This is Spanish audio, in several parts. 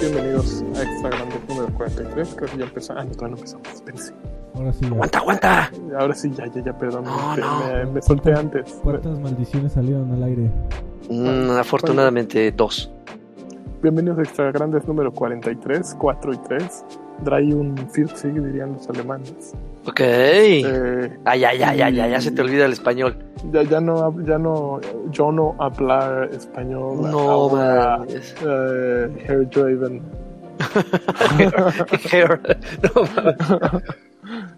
Bienvenidos a Extra Grande número 43. Creo que ya empezamos. Ah, no, todavía no empezamos. Espérense. Ahora sí, ya. ¡Aguanta, aguanta! Ahora sí, ya, ya, ya, perdón. No, me, no. me- me solté antes. ¿Cuántas maldiciones salieron al aire? Mm, afortunadamente, dos. Bienvenidos a Extra Grandes número 43, 4 y 3. Trae un Firzig, dirían los alemanes. Ok. Eh, Ay, ay, ay, ay, ay, ya se te olvida el español. ya, ya no, ya no, yo no hablar español. No, ahora, eh, Hair Draven. No.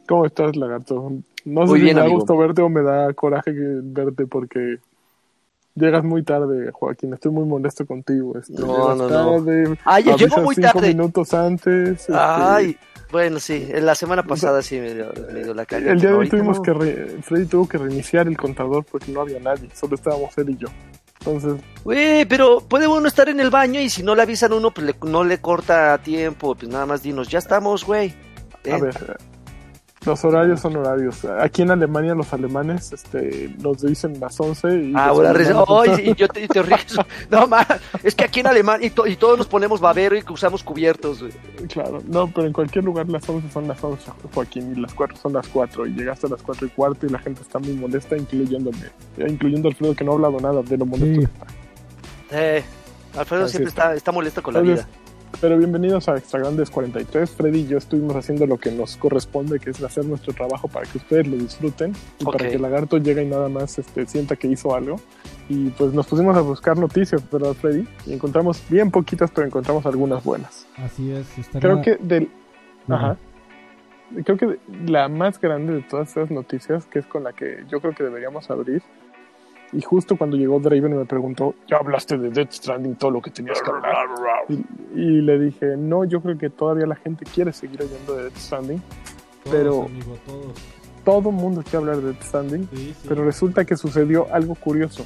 ¿Cómo estás, lagarto? No sé Muy si bien, me da amigo. gusto verte o me da coraje verte porque llegas muy tarde, Joaquín. Estoy muy molesto contigo. Este, No, llegas no, no. Ay, yo llego muy cinco tarde. minutos antes. este, Ay, bueno, sí, la semana pasada sí me dio, me dio la calle. El día de hoy tuvimos no. que re- Freddy tuvo que reiniciar el contador porque no había nadie, solo estábamos él y yo. Entonces, Güey, pero puede uno estar en el baño y si no le avisan a uno, pues le- no le corta tiempo. Pues nada más dinos, ya estamos, güey. a Eh, ver, los horarios son horarios. Aquí en Alemania los alemanes este, nos dicen las 11 y Ahora, ay, y yo te, te ríes. No, ma, es que aquí en Alemania y, to- y todos nos ponemos babero y que usamos cubiertos, güey. Claro, no, pero en cualquier lugar las 11 son las 11, Joaquín, y las 4 son las 4, y llegaste a las 4 y cuarto y la gente está muy molesta, incluyéndome, incluyendo Alfredo que no ha hablado nada de lo molesto Sí. que está. Eh, Alfredo Así siempre está. está, está molesto con la vida. Pero bienvenidos a Extra Grandes 43. Freddy y yo estuvimos haciendo lo que nos corresponde, que es hacer nuestro trabajo para que ustedes lo disfruten y Ok. para que el lagarto llegue y nada más este, sienta que hizo algo. Y pues nos pusimos a buscar noticias, ¿verdad, Freddy? Y encontramos bien poquitas, pero encontramos algunas buenas. Así es. Estaría... Creo que del. Ajá. Creo que la más grande de todas estas noticias, que es con la que yo creo que deberíamos abrir, y justo cuando llegó Draven me preguntó, ya hablaste de Death Stranding, todo lo que tenías que hablar. Y, y le dije, no, yo creo que todavía la gente quiere seguir oyendo de Death Stranding. Todos, pero- amigo, todos. Todo el mundo quiere hablar de Death Stranding, Sí, sí. pero resulta que sucedió algo curioso.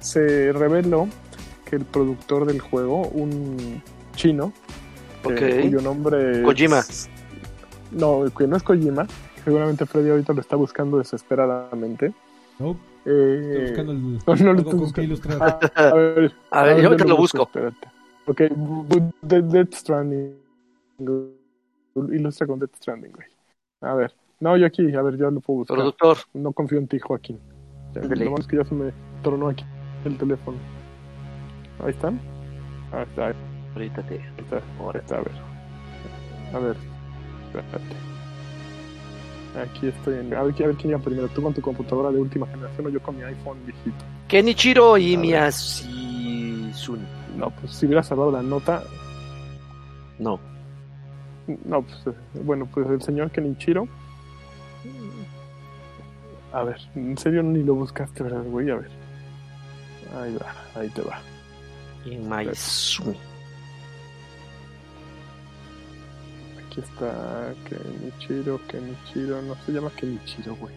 Se reveló que el productor del juego, un chino, que- cuyo nombre es- Kojima. No, que no es Kojima. Seguramente Freddy ahorita lo está buscando desesperadamente. No, Eh, estoy buscando el... no, no lo estoy buscando. Ah, a ver, A ver, yo ahorita lo busco. Espérate. Ok, de- Death Stranding. Ilustra con Death Stranding, güey. A ver. No, yo aquí, a ver, yo lo puedo buscar. Productor, No confío en ti, Joaquín. Ya. Lo malo es que ya se me tornó aquí el teléfono. Ahí están. Ahí está, ahí ahorita te. está, ahí está, a ver. A ver, espérate. Aquí estoy en... A ver, a ver quién iba primero, tú con tu computadora de última generación o yo con mi iPhone viejito. Kenichiro y. Miyashizun. No, pues si hubiera salvado la nota... No. No, pues eh, bueno, pues el señor Kenichiro... A ver, en serio ni lo buscaste, ¿verdad, güey? A ver. Ahí va, ahí te va. Y Maizumi. Aquí está Kenichiro, Kenichiro, no se llama Kenichiro, güey.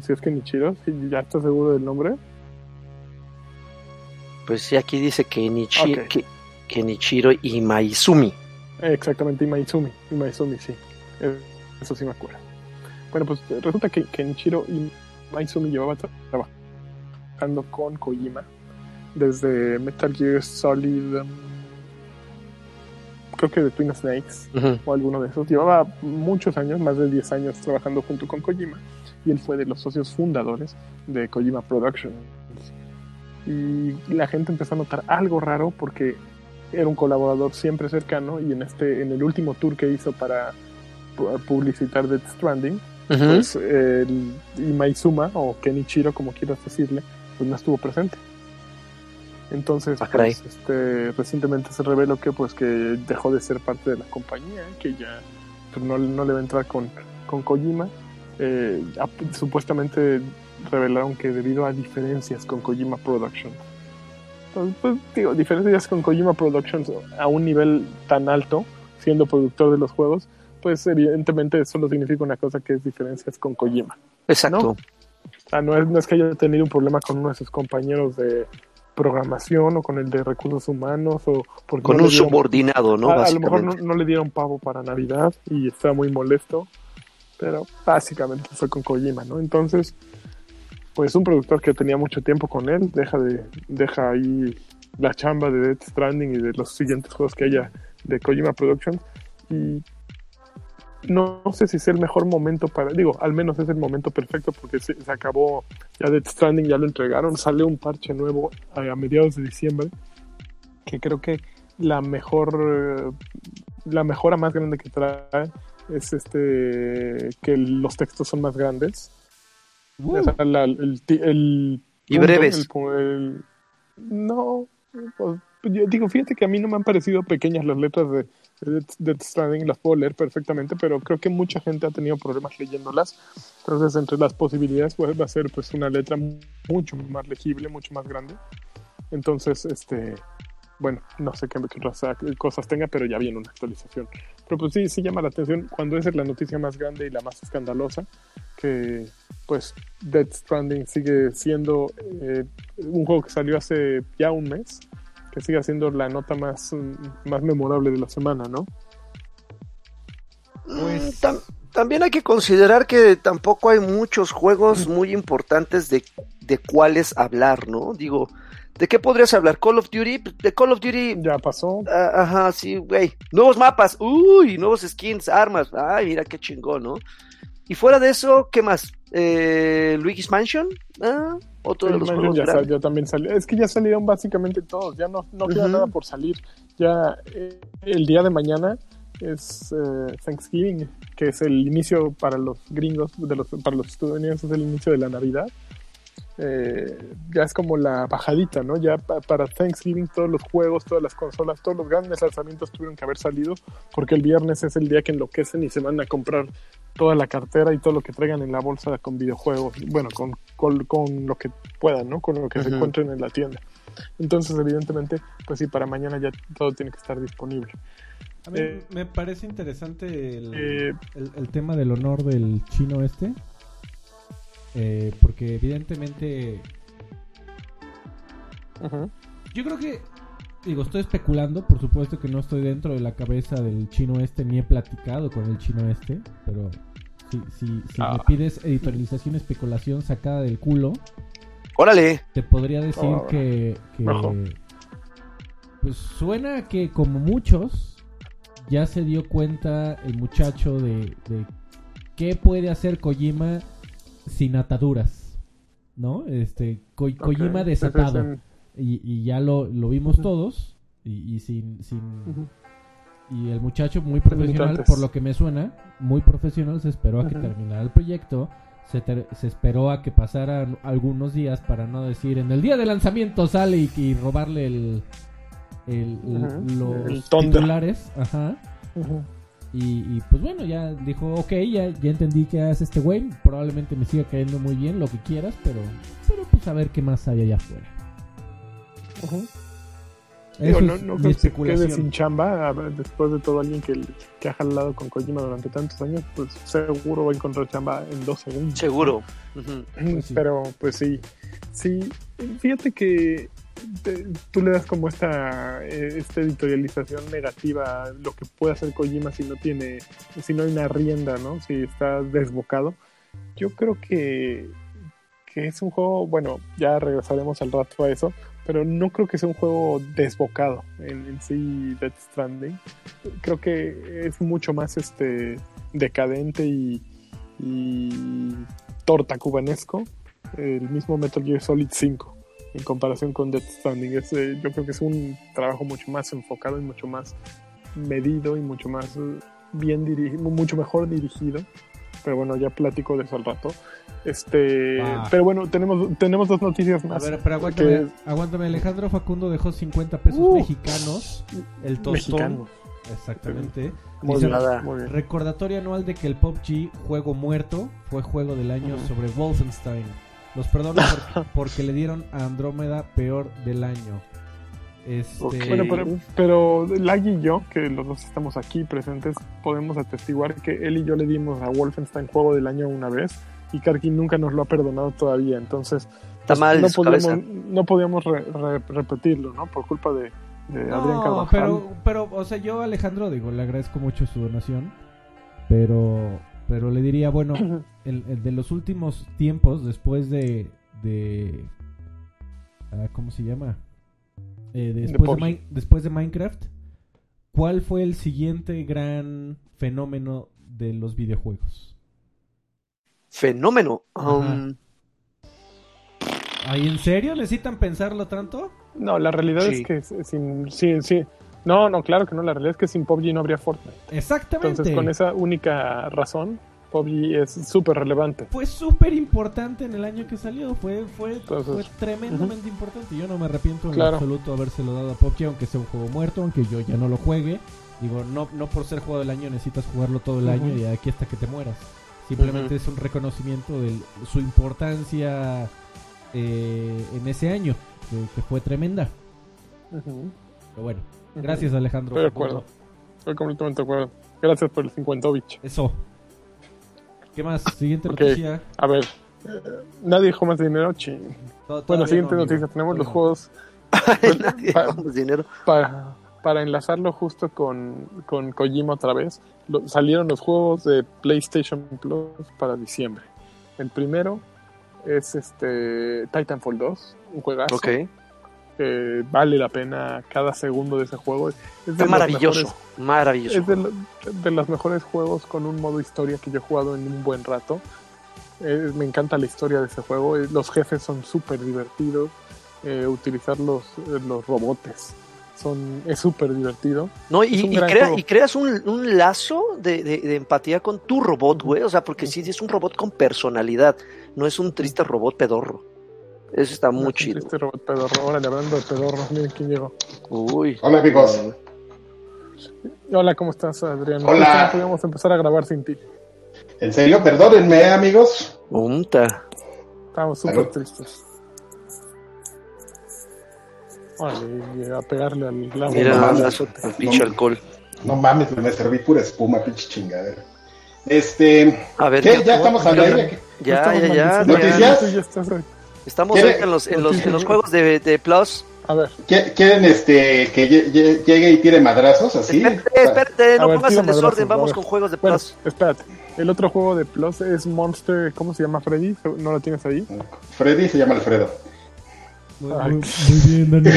¿Sí es Kenichiro? ¿Sí, ¿Ya estás seguro del nombre? Pues sí, aquí dice Kenichi, Ok. Ke- Kenichiro y Maizumi. Exactamente, Imaizumi, Imaizumi, sí. Eso sí me acuerdo. Bueno, pues resulta que Kenichiro Imaizumi llevaba tra- trabajando con Kojima desde Metal Gear Solid, um, creo que de Twin Snakes, o alguno de esos. Llevaba muchos años, más de 10 años trabajando junto con Kojima y él fue de los socios fundadores de Kojima Productions. Y la gente empezó a notar algo raro porque era un colaborador siempre cercano y en este en el último tour que hizo para pu- publicitar Death Stranding, pues el Imaizuma o Kenichiro como quieras decirle, pues no estuvo presente. Entonces, Ah, pues, este, recientemente se reveló que pues que dejó de ser parte de la compañía, que ya pues, no, no le va a entrar con, con Kojima. Eh, supuestamente revelaron que debido a diferencias con Kojima Productions. Entonces, pues digo, diferencias con Kojima Productions a un nivel tan alto, siendo productor de los juegos, pues evidentemente solo significa una cosa que es diferencias con Kojima. Exacto. ¿no? Ah, no, es, no es que haya tenido un problema con uno de sus compañeros de programación o con el de recursos humanos o porque Con no un le dieron- subordinado, ¿no? a, a lo mejor no le dieron pavo para Navidad y está muy molesto. pero básicamente fue con Kojima, ¿no? Entonces, pues un productor que tenía mucho tiempo con él, deja, de, deja ahí la chamba de Death Stranding y de los siguientes juegos que haya de Kojima Productions y no, sé si es el mejor momento para, digo, al menos es el momento perfecto porque se, acabó ya Death Stranding, ya lo entregaron, sale un parche nuevo a, a mediados de diciembre que creo que la mejor la mejora más grande que trae es este que los textos son más grandes. El, y breves. no pues, yo digo fíjate que a mí no me han parecido pequeñas las letras de, de, Stranding las puedo leer perfectamente pero creo que mucha gente ha tenido problemas leyéndolas entonces entre las posibilidades pues, va a ser pues una letra mucho más legible mucho más grande entonces este bueno, no sé qué, otras cosas tenga, pero ya viene una actualización. Pero pues sí, sí llama la atención cuando es la noticia más grande y la más escandalosa, que pues Dead Stranding sigue siendo eh, un juego que salió hace ya un mes, que sigue siendo la nota más, más memorable de la semana, ¿no? Pues... también hay que considerar que tampoco hay muchos juegos muy importantes de, de cuáles hablar, ¿no? Digo, ¿De qué podrías hablar? ¿Call of Duty? De Call of Duty. Ya pasó. Ah, ajá, sí, güey. Nuevos mapas. Uy, nuevos skins, armas. Ay, mira qué chingón, ¿no? Y fuera de eso, ¿qué más? Eh, Luigi's Mansion. Ah, otro de los juegos ya salió, también salió. Es que ya salieron básicamente todos. Ya no, no queda nada por salir. Ya eh, el día de mañana es eh, Thanksgiving, que es el inicio para los gringos, de los, para los estadounidenses, es el inicio de la Navidad. Eh, ya es como la bajadita, ¿no? Ya para Thanksgiving todos los juegos, todas las consolas, todos los grandes lanzamientos tuvieron que haber salido porque el viernes es el día que enloquecen y se van a comprar toda la cartera y todo lo que traigan en la bolsa con videojuegos, bueno, con, con, lo que puedan, ¿no? Con lo que se encuentren en la tienda. Entonces, evidentemente, pues sí, para mañana ya todo tiene que estar disponible. A mí eh, me parece interesante el, eh, el tema del honor del chino este. Eh, porque evidentemente... Yo creo que... Digo, estoy especulando, por supuesto que no estoy dentro de la cabeza del chino este, ni he platicado con el chino este, pero si, si, si me ah. pides editorialización, especulación sacada del culo, ¡Órale! Te podría decir oh. que, pues suena que como muchos ya se dio cuenta el muchacho de, de qué puede hacer Kojima sin ataduras, ¿no? Este, Kojima desatado. y, ya lo, vimos todos. Y, sin. sin Y el muchacho, muy profesional, por lo que me suena, muy profesional, se esperó a que terminara el proyecto. Se, se, esperó a que pasaran algunos días para no decir en el día de lanzamiento sale y, robarle el, el, los titulares. Ajá. Y, pues bueno, ya dijo, ok, ya, ya entendí que hace este güey. Probablemente me siga cayendo muy bien, lo que quieras, pero, pero pues a ver qué más hay allá afuera. Digo, no, no creo que se quede sin chamba después de todo alguien que, que, ha jalado con Kojima durante tantos años, pues seguro va a encontrar chamba en dos segundos. Seguro. Pues pero pues sí, sí, fíjate que tú le das como esta, eh, esta editorialización negativa a lo que puede hacer Kojima si no tiene, si no hay una rienda, ¿no? Si está desbocado. Yo creo que, que es un juego, bueno, ya regresaremos al rato a eso, pero no creo que sea un juego desbocado en, sí Death Stranding. Creo que es mucho más este decadente y, y torta cubanesco el mismo Metal Gear Solid 5 en comparación con Death Stranding. Eh, yo creo que es un trabajo mucho más enfocado y mucho más medido y mucho más eh, bien dirigido, mucho mejor dirigido. Pero bueno, ya platico de eso al rato. Este, ah. pero bueno, tenemos, tenemos dos noticias más. A ver, pero aguántame, Alejandro Facundo dejó 50 pesos uh. mexicanos. El tostón. Exactamente. Recordatorio anual de que el PUBG, juego muerto, fue juego del año sobre Wolfenstein. Los perdono porque, le dieron a Andrómeda peor del año. Este... Bueno, pero, pero Laggy y yo, que los dos estamos aquí presentes, podemos atestiguar que él y yo le dimos a Wolfenstein juego del año una vez y Karki nunca nos lo ha perdonado todavía. Entonces, Está pues, mal no, podíamos, no podíamos repetirlo, ¿no? Por culpa de, Adrián Carvajal. Pero, pero, o sea, yo, Alejandro, digo, le agradezco mucho su donación, pero pero le diría, bueno, el, el de los últimos tiempos, después de... de ah, ¿Cómo se llama? Eh, después, de después de Minecraft, ¿cuál fue el siguiente gran fenómeno de los videojuegos? Fenómeno. Um, ¿Ay, en serio? ¿Necesitan pensarlo tanto? No, la realidad Sí. es que sin, sí, sí. No, no, claro que no. La realidad es que sin PUBG no habría Fortnite. Exactamente. Entonces, con esa única razón, PUBG es súper relevante. Fue súper importante en el año que salió. Fue, fue, Entonces, fue tremendamente importante. Yo no me arrepiento en Claro. absoluto habérselo dado a PUBG, aunque sea un juego muerto, aunque yo ya no lo juegue. Digo, no, no por ser juego del año necesitas jugarlo todo el año y de aquí hasta que te mueras. Simplemente es un reconocimiento de su importancia eh, en ese año, que, que fue tremenda. Pero bueno. Gracias Alejandro. Estoy de acuerdo. Estoy completamente de acuerdo. Gracias por el 50 Eso. ¿Qué más? Siguiente noticia. A ver, nadie dijo más dinero. Ching. Bueno, siguiente no, amigo. noticia. Tenemos los no. juegos nadie dinero. para, para enlazarlo justo con, con Kojima otra vez. lo- salieron los juegos de PlayStation Plus para diciembre. El primero es este Titanfall 2, un juegazo. Ok. Que vale la pena cada segundo de ese juego. Es de maravilloso. mejores- Maravilloso. es de, lo- de los mejores juegos con un modo historia que yo he jugado en un buen rato. Eh, me encanta la historia de ese juego. eh, los jefes son súper divertidos. eh, utilizar los, los robotes son, es súper divertido. No, y, y crea- y creas un, un lazo de, de- de empatía con tu robot, güey. O sea, porque sí, es un robot con personalidad. No es un triste robot pedorro. Eso está muy chido. Este robot pedorro. Órale, hablando de pedorro, miren quién llegó. Uy. Hola amigos. Hola, ¿cómo estás, Adrián? Hola. No podíamos empezar a grabar sin ti. En serio, perdónenme amigos. Punta. Estábamos súper tristes. Órale, a pegarle al la Mira, no mames. el pinche No. alcohol. No mames, me serví pura espuma, pinche chingadera. Este, A ver, ¿qué? ¿qué- ¿Ya estamos al aire? Ya, Estamos ya, ya. ya. ¿Noticias? Tú ya estás ahí. Estamos ¿Quiere- ahorita en los, en los, en los juegos de, de Plus. A ver, ¿Qui- ¿Quieren este que lle- lle- llegue y tire madrazos así? Espérate, espérate, no ver, pongas en desorden. Vamos con juegos de bueno, Plus. espérate. El otro juego de Plus es Monster, ¿cómo se llama Freddy? ¿No lo tienes ahí? Freddy se llama Alfredo. Muy, Ay. muy- muy bien, Daniel.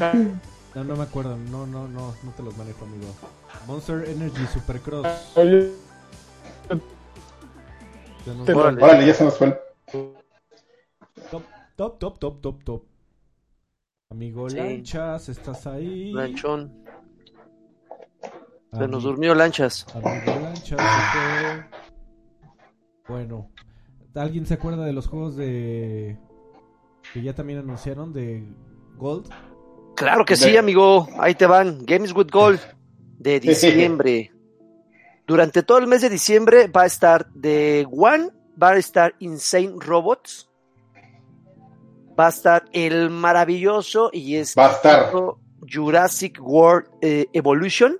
A ver, No, no me acuerdo. No, no, no, no te los manejo, amigo. Monster Energy Supercross. Órale. Órale, ya se nos fue el... Top, top, top, top, top, top. Amigo Sí. Lanchas, ¿estás ahí? Lanchón. Se nos durmió lanchas. Amigo Lanchas, fue. Bueno, ¿alguien se acuerda de los juegos de... que ya también anunciaron de Gold? Claro que sí, amigo. Ahí te van. Games with Gold de diciembre. Durante todo el mes de diciembre va a estar The One, va a estar Insane Robots, va a estar el maravilloso y es Va a estar. Jurassic World eh, Evolution.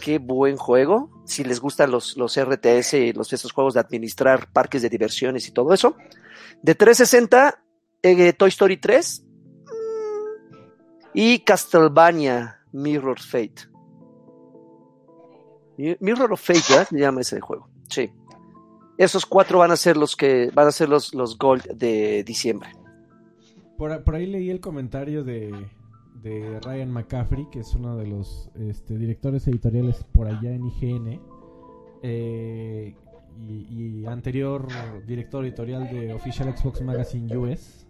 Qué buen juego. Si les gustan los, los RTS, los, esos juegos de administrar parques de diversiones y todo eso. De 360, eh, Toy Story 3. mm, Y Castlevania Mirror Fate. Mi- Mirror of Fate, ¿verdad? Se llama ese juego. Sí. Esos cuatro van a ser los que van a ser los, los Gold de diciembre. Por, por ahí leí el comentario de, de Ryan McCaffrey, que es uno de los este, directores editoriales por allá en IGN. eh, y, y anterior director editorial de Official Xbox Magazine US.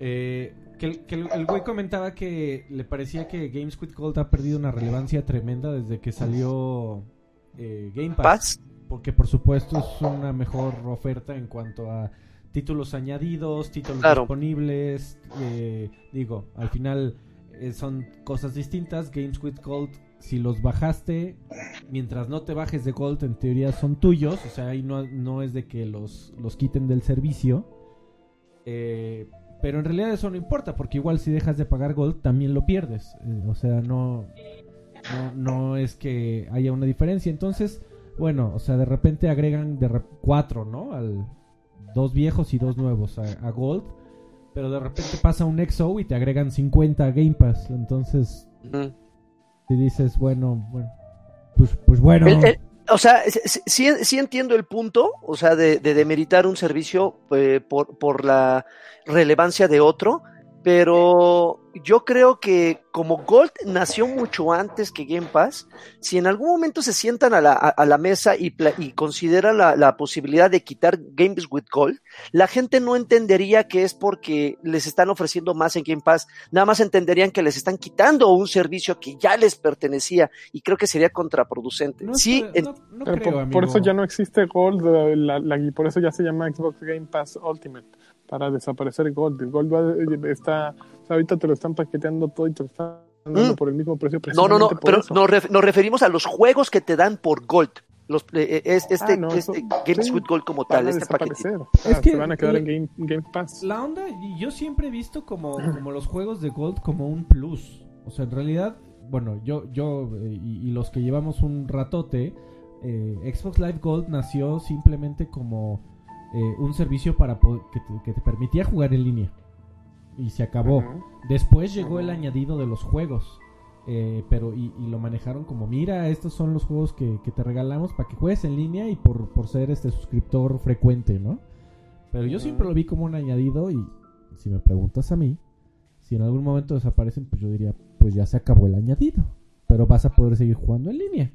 Eh, que el, que el- el güey comentaba que le parecía que Games with Gold ha perdido una relevancia tremenda desde que salió eh, Game Pass. Paz. Porque por supuesto es una mejor oferta en cuanto a títulos añadidos, títulos Claro. disponibles. eh, digo, al final eh, son cosas distintas. Games with Gold, si los bajaste, mientras no te bajes de Gold, en teoría son tuyos. O sea, ahí no, no es de que los, los quiten del servicio. Eh, pero en realidad eso no importa, porque igual si dejas de pagar Gold, también lo pierdes. Eh, o sea, no, no, no es que haya una diferencia. Entonces, bueno, o sea, de repente agregan de re- cuatro, ¿no? Al, dos viejos y dos nuevos a, a Gold. Pero de repente pasa un XO y te agregan 50 a Game Pass. Entonces, Ujú. si dices, bueno, bueno, pues, pues bueno. El- el- o sea, sí, sí entiendo el punto, o sea, de, de demeritar un servicio eh, por, por la relevancia de otro, pero yo creo que como Gold nació mucho antes que Game Pass, si en algún momento se sientan a la, a, a la mesa y, pla- y consideran la, la posibilidad de quitar Games with Gold, la gente no entendería que es porque les están ofreciendo más en Game Pass, nada más entenderían que les están quitando un servicio que ya les pertenecía y creo que sería contraproducente. No, sí, espera, en- no- no Pero creo, por, eso ya no existe Gold eh, la- la- y por eso ya se llama Xbox Game Pass Ultimate para desaparecer Gold. El Gold va- está, o sea, ahorita te lo están paqueteando todo y te lo están dando Mm. por el mismo precio. no, no, no, pero nos, ref- nos referimos a los juegos que te dan por Gold. Los, eh, es, este, Ah, no, eso- este Games sí, with Gold como tal, este paquete. desaparecer. O sea, Es que se van a quedar la- en Game, Game Pass. La onda, y yo siempre he visto como, como los juegos de Gold como un plus. O sea, en realidad, bueno, yo, yo eh, y, y los que llevamos un ratote, eh, Xbox Live Gold nació simplemente como eh, un servicio para que, te, que te permitía jugar en línea. Y se acabó. Después llegó el añadido de los juegos. eh, pero y, y lo manejaron como mira estos son los juegos que, que te regalamos para que juegues en línea y por, por ser este suscriptor frecuente no pero yo siempre lo vi como un añadido y si me preguntas a mí si en algún momento desaparecen pues yo diría pues ya se acabó el añadido pero vas a poder seguir jugando en línea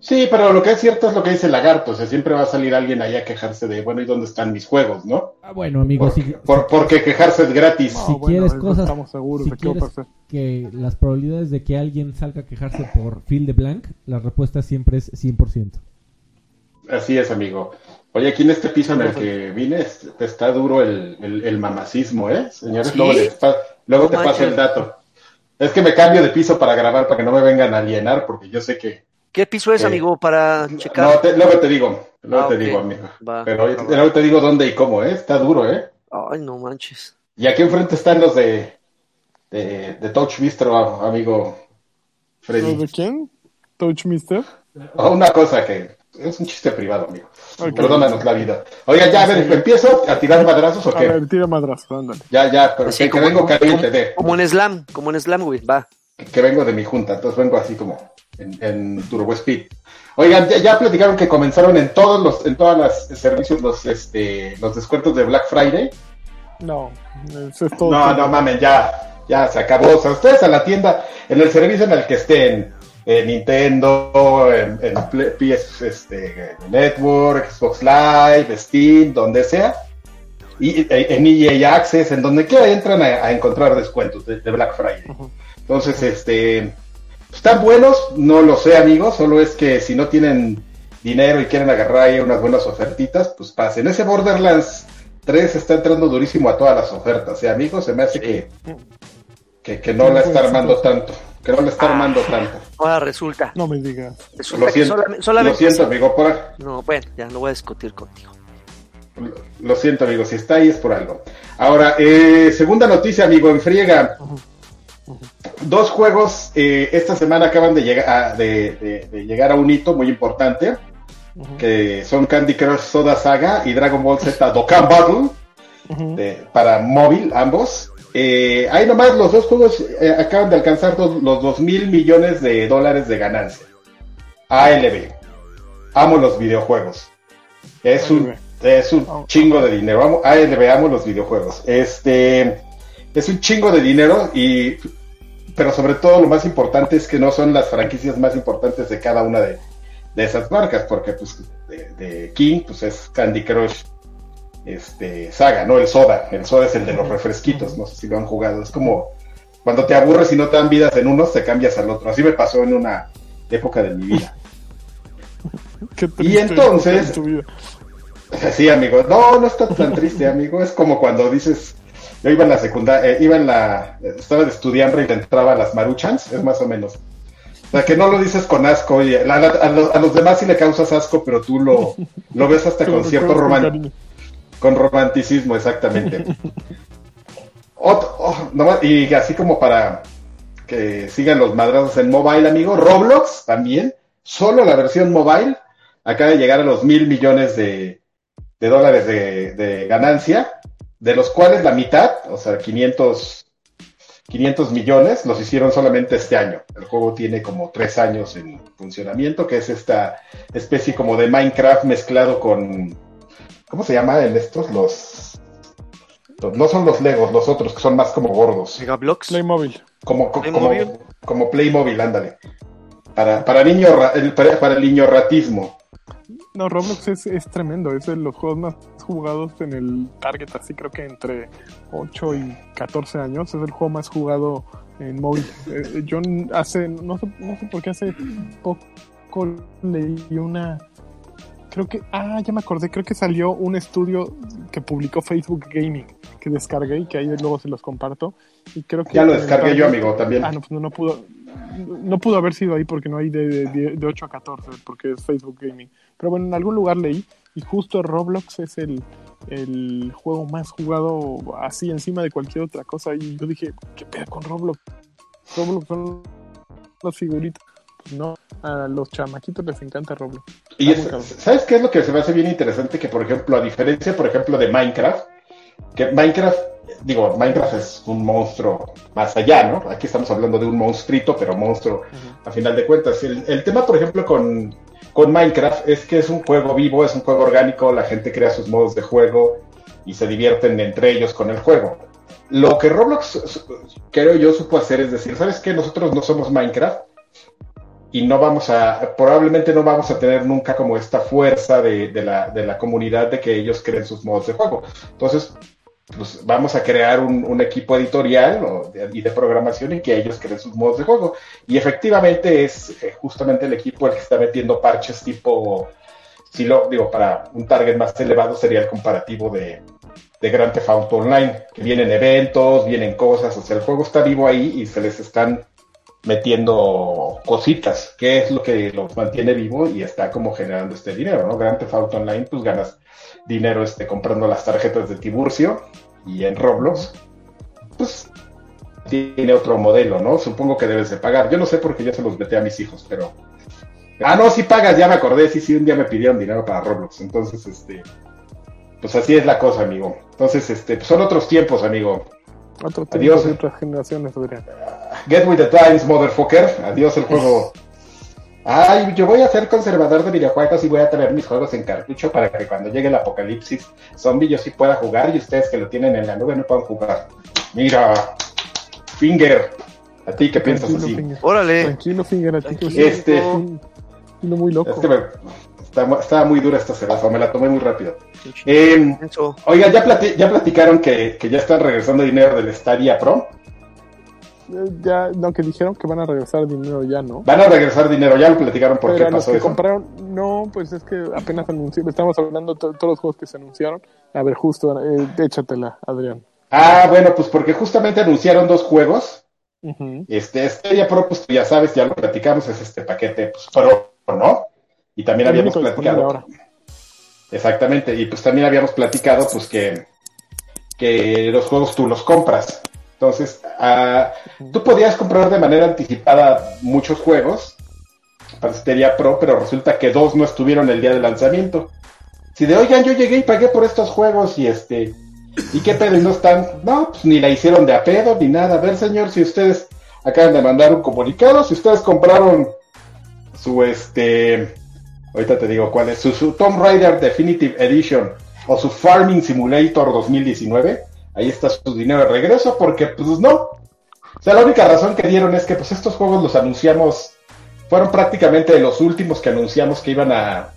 Sí, pero lo que es cierto es lo que dice el Lagarto, o sea, siempre va a salir alguien ahí a quejarse de, bueno, ¿y dónde están mis juegos, no? ah bueno amigo Por- si, por- porque quejarse es gratis. No, Si bueno, quieres cosas- estamos seguros si quieres- que las probabilidades de que alguien salga a quejarse por Phil de Blanc la respuesta siempre es 100% Así es, amigo. Oye, aquí en este piso en el que vine es- está duro el, el, el mamacismo, ¿eh? Señores, ¿Sí? luego, les pa- luego No te paso el dato. Es que me cambio de piso para grabar, para que no me vengan a alienar, porque yo sé que... ¿Qué piso es, Eh, amigo, para No, checar? te- luego te digo, luego Ah, te digo, amigo. Va, Pero va, va. luego te digo dónde y cómo, ¿eh? Está duro, ¿eh? Ay, no manches. Y aquí enfrente están los de, de, de Touch Bistro, amigo ¿Los Freddy. de quién? ¿Touch Mister? Oh, una cosa que es un chiste privado, amigo. Perdónanos la vida. Oiga, ya, a ver, ¿empiezo a tirar madrazos o A qué? ver, tira madrazo, ándale. Ya, ya, pero Sí, que, que como, vengo caliente como- de, como en Slam, como en Slam, güey, va. que vengo de mi junta, entonces vengo así como en, en Turbo Speed. Oigan, ya, ya platicaron que comenzaron en todos los, en todas las servicios los, este, los descuentos de Black Friday. No, eso es todo. No, no mamen, ya, ya se acabó. O sea, ustedes a la tienda, en el servicio en el que estén, en Nintendo, en, PS este, Network, Xbox Live, Steam, donde sea, y e- en EA Access, en donde quiera entran a, a encontrar descuentos de, de Black Friday. Entonces, este, están buenos, no lo sé, amigos, solo es que si no tienen dinero y quieren agarrar ahí unas buenas ofertitas, pues pasen. Ese Borderlands 3 está entrando durísimo a todas las ofertas, ¿eh, amigos? Se me hace que, que, que no la está armando tanto, que no la está armando tanto. Ahora resulta. No me digas. resulta Lo que siento, solamente, solamente lo siento, amigo, por, No, bueno, ya no voy a discutir contigo. lo siento, amigo, si está ahí es por algo. Ahora, eh, segunda noticia, amigo, en friega. Dos juegos eh, esta semana acaban de llegar, a, de, de- de llegar a un hito muy importante, que son Candy Crush Soda Saga y Dragon Ball Z Dokkan Battle. de- para móvil, ambos. Eh, ahí nomás los dos juegos eh, acaban de alcanzar dos- los 2 mil millones de dólares de ganancia. ALB. Amo los videojuegos. Es un, es un chingo de dinero. Amo, ALB, amo los videojuegos. Este es un chingo de dinero y pero sobre todo lo más importante es que no son las franquicias más importantes de cada una de, de esas marcas, porque pues de, de King pues es Candy Crush este Saga, ¿no? El soda, el soda es el de los refresquitos, no sé si lo han jugado, es como cuando te aburres y no te dan vidas en unos, te cambias al otro. Así me pasó en una época de mi vida. Qué triste entonces- en tu vida. Sí, amigo. No, no está tan triste, amigo. Es como cuando dices, yo iba en la secundaria, iba en la, estaba de estudiante y te entraba a las maruchans, es más o menos. O sea, que no lo dices con asco y a, la- a los, a los demás sí le causas asco, pero tú lo, lo ves hasta con cierto recuerdas con romanticismo, exactamente. Ot- oh, y así como para que sigan los madrazos en mobile, amigo, Roblox también, solo la versión mobile acaba de llegar a los mil millones de, de dólares de, de ganancia, de los cuales la mitad, o sea, 500, 500 millones, los hicieron solamente este año. El juego tiene como tres años en funcionamiento, que es esta especie como de Minecraft mezclado con, ¿cómo se llama en estos? Los, los- no son los Legos, los otros que son más como gordos. Megablocks. Playmobil. Como, co- Playmobil. como, como Playmobil, ándale. Para, para, niño, para el niño ratismo. No, Roblox es, es tremendo, es de los juegos más jugados en el Target, así creo que entre 8 y 14 años, es el juego más jugado en móvil. Eh, yo n- hace, no sé, no sé por qué hace poco leí una, creo que, ah, ya me acordé, creo que salió un estudio que publicó Facebook Gaming, que descargué y que ahí luego se los comparto. Y creo que Ya lo descargué yo, amigo, también. Ah, no, pues no, no pudo. No pudo haber sido ahí porque no hay de, de, de 8 a 14, porque es Facebook Gaming. Pero bueno, en algún lugar leí y justo Roblox es el, el juego más jugado así encima de cualquier otra cosa. Y yo dije, ¿qué pedo con Roblox? Roblox son las figuritas. Pues no, a los chamaquitos les encanta Roblox. Y es-. ¿sabes qué es lo que se me hace bien interesante? Que, por ejemplo, a diferencia, por ejemplo, de Minecraft, que Minecraft, digo, Minecraft es un monstruo más allá, ¿no? Aquí estamos hablando de un monstruito, pero monstruo a final de cuentas. El, el tema, por ejemplo, con, con Minecraft es que es un juego vivo, es un juego orgánico, la gente crea sus modos de juego y se divierten entre ellos con el juego. Lo que Roblox, creo yo, supo hacer es decir, ¿sabes qué? Nosotros no somos Minecraft y no vamos a, probablemente no vamos a tener nunca como esta fuerza de, de la, de la comunidad de que ellos creen sus modos de juego. Entonces, pues vamos a crear un, equipo editorial y de programación y que ellos creen sus modos de juego. Y efectivamente es eh, justamente el equipo el que está metiendo parches tipo, si lo digo, para un target más elevado sería el comparativo de, de Grand Theft Auto Online, que vienen eventos, vienen cosas, o sea, el juego está vivo ahí y se les están metiendo cositas, que es lo que los mantiene vivo y está como generando este dinero, ¿no? Grand Theft Auto Online, pues ganas dinero este, comprando las tarjetas de Tiburcio y en Roblox, pues tiene otro modelo, ¿no? Supongo que debes de pagar. Yo no sé porque yo se los metí a mis hijos, pero... Ah, no, si pagas, ya me acordé, sí, sí, un día me pidieron dinero para Roblox, entonces, este... Pues así es la cosa, amigo. Entonces, este, pues son otros tiempos, amigo. Otro tiempo Adiós. de otras generaciones, Adrián. Get with the times, motherfucker. Adiós el juego. Ay, yo voy a ser conservador de videojuegos y voy a traer mis juegos en cartucho para que cuando llegue el apocalipsis zombie yo sí pueda jugar y ustedes que lo tienen en la nube no puedan jugar. Mira, Finger, ¿a ti qué piensas Tranquilo, así? Finger. Órale. Tranquilo, Finger. a ti que Este- muy loco. Es que me- está- estaba muy dura esta cerveza, me la tomé muy rápido. Eh, Eso. oiga, ya, plati- ya platicaron que, que ya están regresando dinero del Stadia Pro. Ya, no, que dijeron que van a regresar dinero ya, ¿no? Van a regresar dinero, ya lo platicaron por Pero qué a los pasó que eso. compraron, no, pues es que apenas anunció, estamos hablando de to- todos los juegos que se anunciaron. A ver, justo, eh, échatela, Adrián. Ah, bueno, pues porque justamente anunciaron dos juegos. Este, Stadia Pro, pues ya sabes, ya lo platicamos, es este paquete pues, Pro, ¿no? Y también El habíamos platicado. ahora. Exactamente, y pues también habíamos platicado, pues que, que los juegos tú los compras. Entonces, ah, tú podías comprar de manera anticipada muchos juegos para Stadia Pro, pero resulta que dos no estuvieron el día de lanzamiento. Si de, oigan, yo llegué y pagué por estos juegos y este, ¿y qué pedo? ¿Y no están? No, pues ni la hicieron de a pedo ni nada. A ver, señor, si ustedes acaban de mandar un comunicado, si ustedes compraron su este, ahorita te digo cuál es, su, su Tomb Raider Definitive Edition o su Farming Simulator 2019, ahí está su dinero de regreso, porque pues no. O sea, la única razón que dieron es que pues estos juegos los anunciamos, fueron prácticamente los últimos que anunciamos que iban a,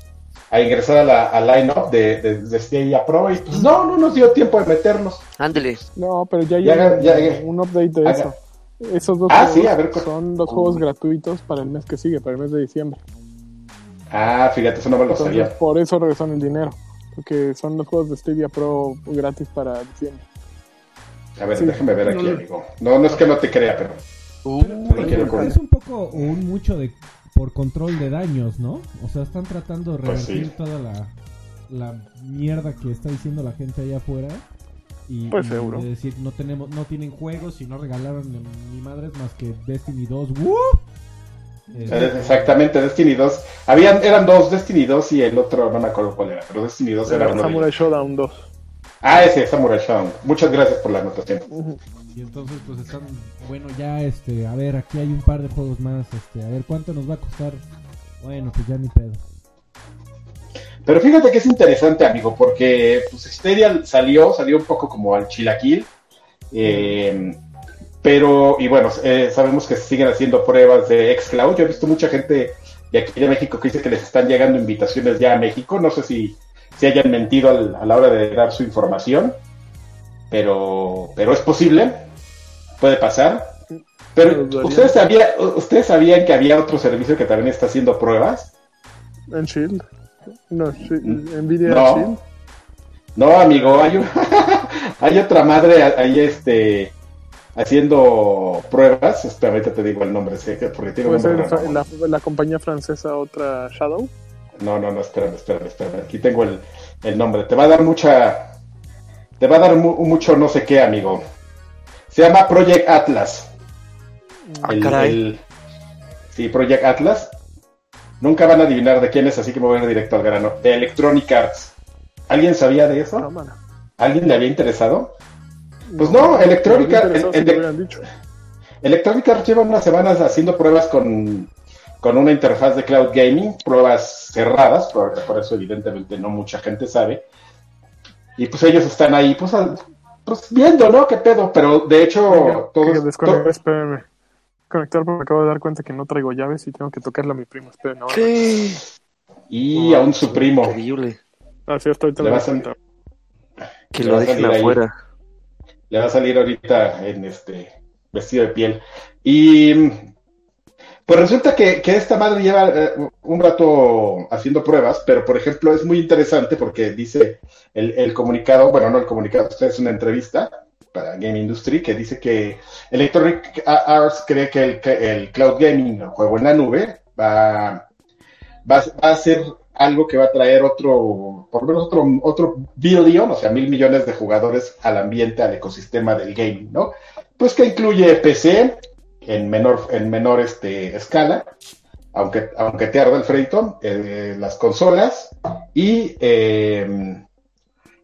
a ingresar a la a line-up de, de, de Stadia Pro y pues no, no nos dio tiempo de meterlos. Ándele. No, pero ya hay un, ya haga- un update de haga- eso. Esos dos Ah, juegos sí, a ver, cu- son dos juegos gratuitos para el mes que sigue, para el mes de diciembre. Ah, fíjate, eso no me lo Entonces, sabía. por eso regresan el dinero. Porque son los juegos de Stadia Pro gratis para diciembre. A ver, sí. déjame ver aquí, No, amigo. No, no es que no te crea, pero es, un poco un mucho de por control de daños, ¿no? O sea, están tratando de Pues revertir sí. toda la, la mierda que está diciendo la gente allá afuera. Y, Pues y seguro. de decir, no tenemos no tienen juegos y no regalaron ni, madres más que Destiny 2. ¡Woo! Eh, Exactamente, Destiny 2. Habían, eran dos, Destiny 2 y el otro, no me acuerdo cuál era, pero Destiny 2 era uno de Samurai. Showdown 2. Ah, ese, Samurai Shodown. Muchas gracias por la anotación. Y entonces pues están, bueno, ya este, a ver, aquí hay un par de juegos más, este, a ver cuánto nos va a costar. Bueno, pues ya ni pedo. Pero fíjate que es interesante, amigo, porque pues Stadia salió, salió un poco como al chilaquil. Eh, pero, y bueno, eh, sabemos que se siguen haciendo pruebas de xCloud. Yo he visto mucha gente de aquí de México que dice que les están llegando invitaciones ya a México. No sé si, si hayan mentido al- a la hora de dar su información, pero, pero es posible, puede pasar. Pero ustedes, sabía, ustedes sabían que había otro servicio que también está haciendo pruebas. En Shield. No, Mm. Nvidia No. Shield. No, amigo, hay, un- hay otra madre ahí este haciendo pruebas. Espera, ahorita te digo el nombre, sé que- porque tiene un nombre la compañía francesa otra Shadow. No, no, no, espérame, espérame, espérame. Aquí tengo el, el nombre. Te va a dar mucha. Te va a dar mu- mucho no sé qué, amigo. Se llama Project Atlas. Ah, El- caray. el- sí, Project Atlas. Nunca van a adivinar de quién es, así que me voy a ir directo al grano. De Electronic Arts. ¿Alguien sabía de eso? No. ¿Alguien le había interesado? Pues no, Electronic Arts. si. Electronic Arts lleva unas semanas haciendo pruebas con, con una interfaz de cloud gaming, pruebas cerradas, por, por eso evidentemente no mucha gente sabe. Y pues ellos están ahí, pues, al- pues viendo, ¿no? ¿Qué pedo? Pero de hecho, Venga, todos... desconectar, to- espérame. Conectar porque me acabo de dar cuenta que no traigo llaves y tengo que tocarle a mi primo. Esperen ahora. ¿Qué? y aún su primo. Increíble. Ah, cierto, ahorita Le doy a- cuenta. Que Le lo va a dejen salir ahí. afuera. Le va a salir ahorita en este vestido de piel. Y pues resulta que, esta madre lleva eh, un rato haciendo pruebas, pero por ejemplo es muy interesante porque dice el, comunicado, bueno, no el comunicado, es una entrevista para Game Industry que dice que Electronic Arts cree que el, el cloud gaming, el juego en la nube, va, va, va a ser algo que va a traer otro, por lo menos otro, otro billion, o sea, mil millones de jugadores al ambiente, al ecosistema del gaming, ¿no? Pues que incluye PC en menor, en menor este, escala, aunque, aunque te arda el freito, eh, las consolas y eh,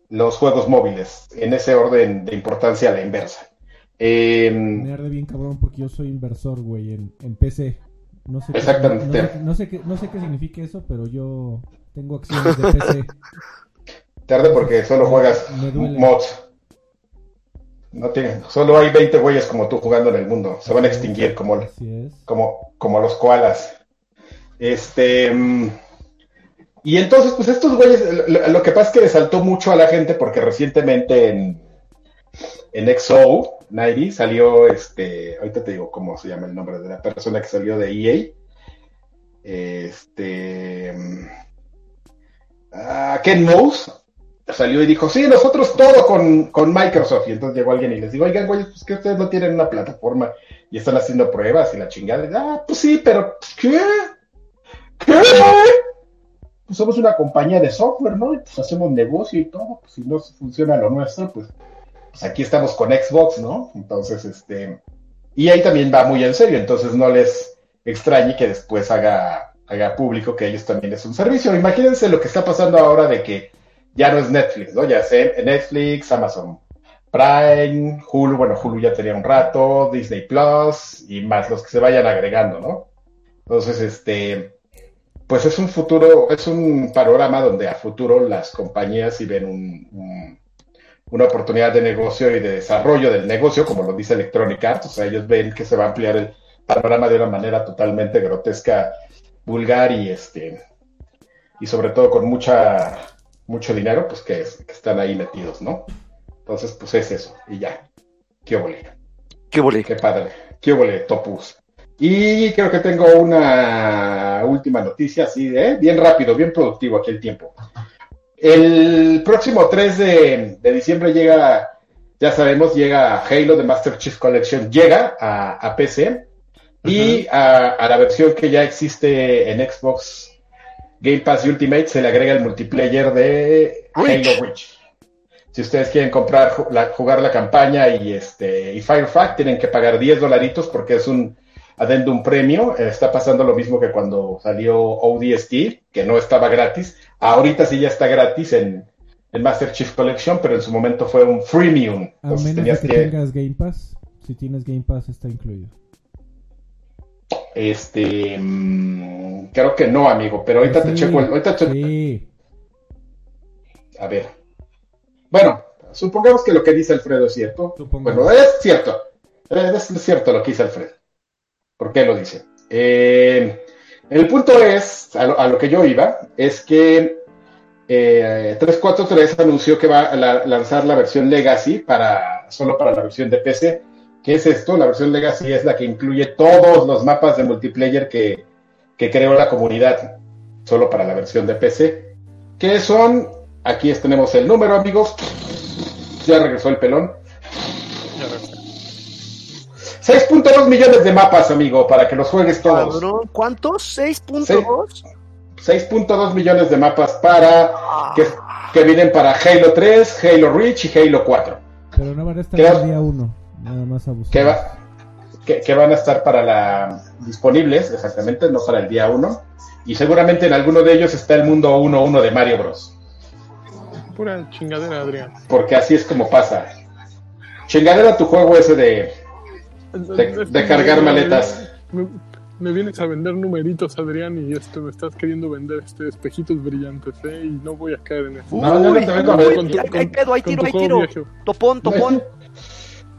los juegos móviles, en ese orden de importancia a la inversa. Eh, Me arde bien cabrón porque yo soy inversor, güey, en, en PC. No sé, qué, Exactamente. no, sé, no sé qué, no sé qué significa eso, pero yo tengo acciones de PC. tarde porque solo juegas mods. No tiene, solo hay 20 güeyes como tú jugando en el mundo. Se van a extinguir como, como, como los koalas. Este. mm, Y entonces, pues estos güeyes, lo, lo que pasa es que le saltó mucho a la gente porque recientemente en, en XO, 90, salió este. Ahorita te digo cómo se llama el nombre de la persona que salió de EA. Este. mm, ah, Ken Mouse salió y dijo: Sí, nosotros todo con, con Microsoft. Y entonces llegó alguien y les dijo: Oigan, güeyes, pues que ustedes no tienen una plataforma y están haciendo pruebas y la chingada. Ah, pues sí, pero ¿qué? ¿Qué? Pues somos una compañía de software, ¿no? Y pues hacemos negocio y todo. Pues si no funciona lo nuestro, pues, pues aquí estamos con Xbox, ¿no? Entonces, este. Y ahí también va muy en serio, entonces no les extrañe que después haga, haga público que ellos también es un servicio. Imagínense lo que está pasando ahora de que ya no es Netflix, ¿no? Ya sé, Netflix, Amazon Prime, Hulu, bueno, Hulu ya tenía un rato, Disney Plus y más los que se vayan agregando, ¿no? Entonces, este, pues es un futuro, es un panorama donde a futuro las compañías sí ven un- una oportunidad de negocio y de desarrollo del negocio, como lo dice Electronic Arts, o sea, ellos ven que se va a ampliar el panorama de una manera totalmente grotesca, vulgar y este, y sobre todo con mucha, mucho dinero, pues que, que están ahí metidos, ¿no? Entonces, pues es eso, y ya. Qué ole, Qué padre, qué ole, Topus. Y creo que tengo una última noticia, así de bien rápido, bien productivo aquí el tiempo. El próximo 3 de, de diciembre llega, ya sabemos, llega Halo de Master Chief Collection, llega a, a PC y a, a la versión que ya existe en Xbox Game Pass Ultimate se le agrega el multiplayer de Reach. Halo Reach. Si ustedes quieren comprar, la- jugar la campaña y este y Firefact, tienen que pagar 10 dolaritos porque es un adendum premio. Está pasando lo mismo que cuando salió ODST, que no estaba gratis. Ahorita sí ya está gratis en, en Master Chief Collection, pero en su momento fue un freemium. A Entonces menos de tenías que que... tengas Game Pass. Si tienes Game Pass está incluido. Este, mm, creo que no, amigo, pero ahorita te checo. el- Ahorita te- Sí. A ver. Bueno, supongamos que lo que dice Alfredo es cierto. Supongamos. Bueno, es cierto. Es cierto lo que dice Alfredo. ¿Por qué lo dice? Eh, el punto es, a lo, a lo que yo iba, es que eh, 343 anunció que va a la- lanzar la versión Legacy para solo para la versión de PC. ¿Qué es esto? La versión Legacy es la que incluye todos los mapas de multiplayer que, que creó la comunidad, solo para la versión de PC. ¿Qué son? Aquí es- tenemos el número, amigos. Ya regresó el pelón. Ya ves. 6.2 millones de mapas, amigo, para que los juegues todos. Cabrón, ¿Cuántos? ¿6.2? 6.2 millones de mapas para Ah, que, que vienen para Halo 3, Halo Reach y Halo 4. Pero no van a estar ¿Qué va- el día 1. Nada más abusar. Que, va, que, que van a estar para la disponibles, exactamente, no para el día 1. Y seguramente en alguno de ellos está el mundo 1.1 de Mario Bros. Pura chingadera, Adrián. Porque así es como pasa. Chingadera tu juego ese de, de, de cargar maletas. Me, me vienes a vender numeritos, Adrián, y esto me estás queriendo vender este espejitos brillantes, ¿eh? Y no voy a caer en eso. No, yo no te vengo a uy, ver. Hay, pedo, hay tiro, hay tiro. viejo. Topón, topón.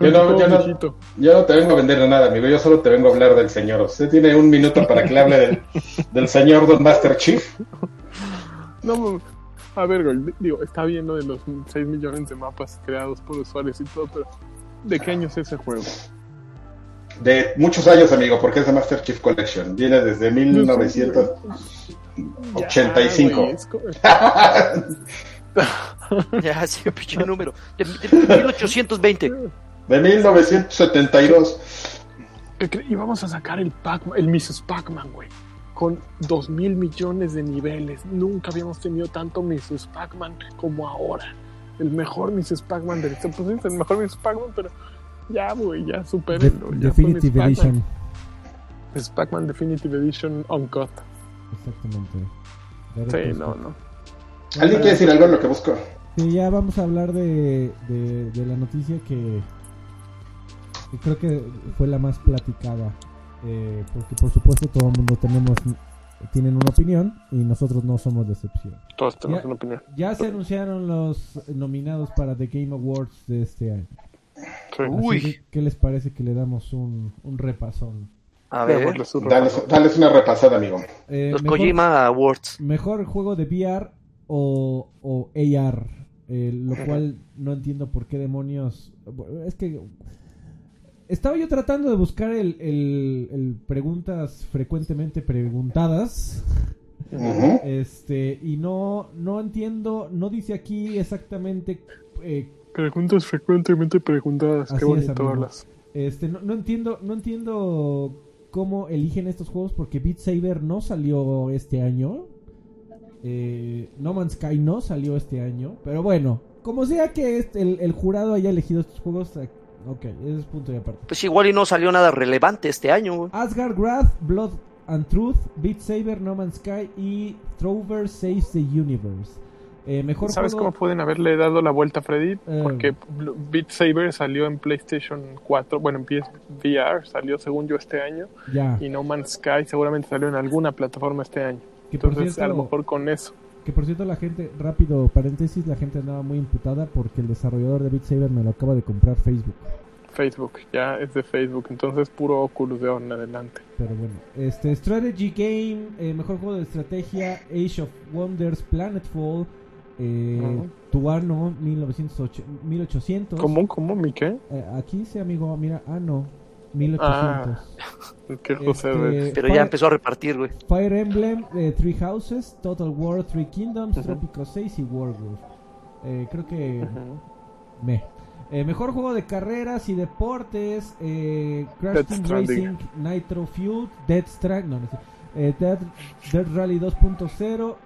Yo no, yo no-. Yo no te vengo a vender nada, amigo. Yo solo te vengo a hablar del señor. Usted tiene un minuto para que le hable del, del señor Don Master Chief. No, a ver, güey, digo, está bien lo de los 6 millones de mapas creados por usuarios y todo, pero ¿de qué año es ese juego? De muchos años, amigo, porque es de Master Chief Collection. Viene desde 1985. Ya, Ya, sí, pinche número. De, de 1820. De 1972. ¿Qué cre- Y vamos a sacar el Pac el Mrs. Pac-Man, güey. Con 2 mil millones de niveles. Nunca habíamos tenido tanto Mrs. Pac-Man como ahora. El mejor Mrs. Pac-Man de la historia. Pues es el mejor Mrs. Pac-Man, pero ya, güey, ya De- supérenlo. ya fue Miss Definitive. Edition. Mrs. Pac-Man Definitive Edition Uncut. Exactamente. Sí, no, no. ¿Alguien quiere decir algo en lo que busco? Sí, ya vamos a hablar de, de, de la noticia que creo que fue la más platicada. eh, porque por supuesto todo el mundo tenemos tienen una opinión y nosotros no somos de excepción. Todos tenemos Ya. una opinión. Ya se anunciaron los nominados para The Game Awards de este año. Sí. Uy. que, ¿Qué les parece que le damos un, un repasón? A ver, su Dales, dales una repasada, amigo. Eh, los mejor- Kojima Awards. Mejor juego de VR o, o AR. eh, lo cual no entiendo por qué demonios. Es que. Estaba yo tratando de buscar el, el- el preguntas frecuentemente preguntadas. Este. Y no, no entiendo. No dice aquí exactamente. eh, Preguntas frecuentemente preguntadas. Qué bonito hablas. Este, no, no entiendo, no entiendo cómo eligen estos juegos porque Beat Saber no salió este año. Eh, no Man's Sky no salió este año. Pero bueno, como sea que este- el, el jurado haya elegido estos juegos, eh, ok, ese es punto de aparte. Pues igual y no salió nada relevante este año. güey. Asgard Wrath, Blood and Truth, Beat Saber, No Man's Sky y Trover Saves the Universe. Eh, mejor ¿Sabes juego- cómo pueden haberle dado la vuelta a Freddy? Eh. Porque Beat Saber salió en PlayStation 4, bueno, en PSVR salió según yo este año, Ya, y No Man's Sky seguramente salió en alguna plataforma este año. que Entonces, a lo mejor con eso. Que por cierto, la gente, rápido paréntesis, la gente andaba muy imputada porque el desarrollador de Beat Saber me lo acaba de comprar Facebook. Facebook, ya es de Facebook, entonces puro Oculus de ahora en adelante. Pero bueno, este Strategy Game, eh, mejor juego de estrategia, Age of Wonders, Planetfall, eh, Ujú. Tuano 1908 1800. ¿Cómo, cómo, Mike? Eh, aquí dice, amigo, mira, ah, no, 1800. ¿Qué José Este? Pero Fire- ya empezó a repartir, güey. Fire Emblem, eh, Three Houses, Total War, Three Kingdoms, Ujú. Tropico 6 y Wargroove. Eh, creo que Ujú. Me. Eh, mejor juego de carreras y deportes: eh, Crash Team. Racing, Nitro Fuel, Dead Strike, no, no sé, eh, Dead, Dead Rally 2.0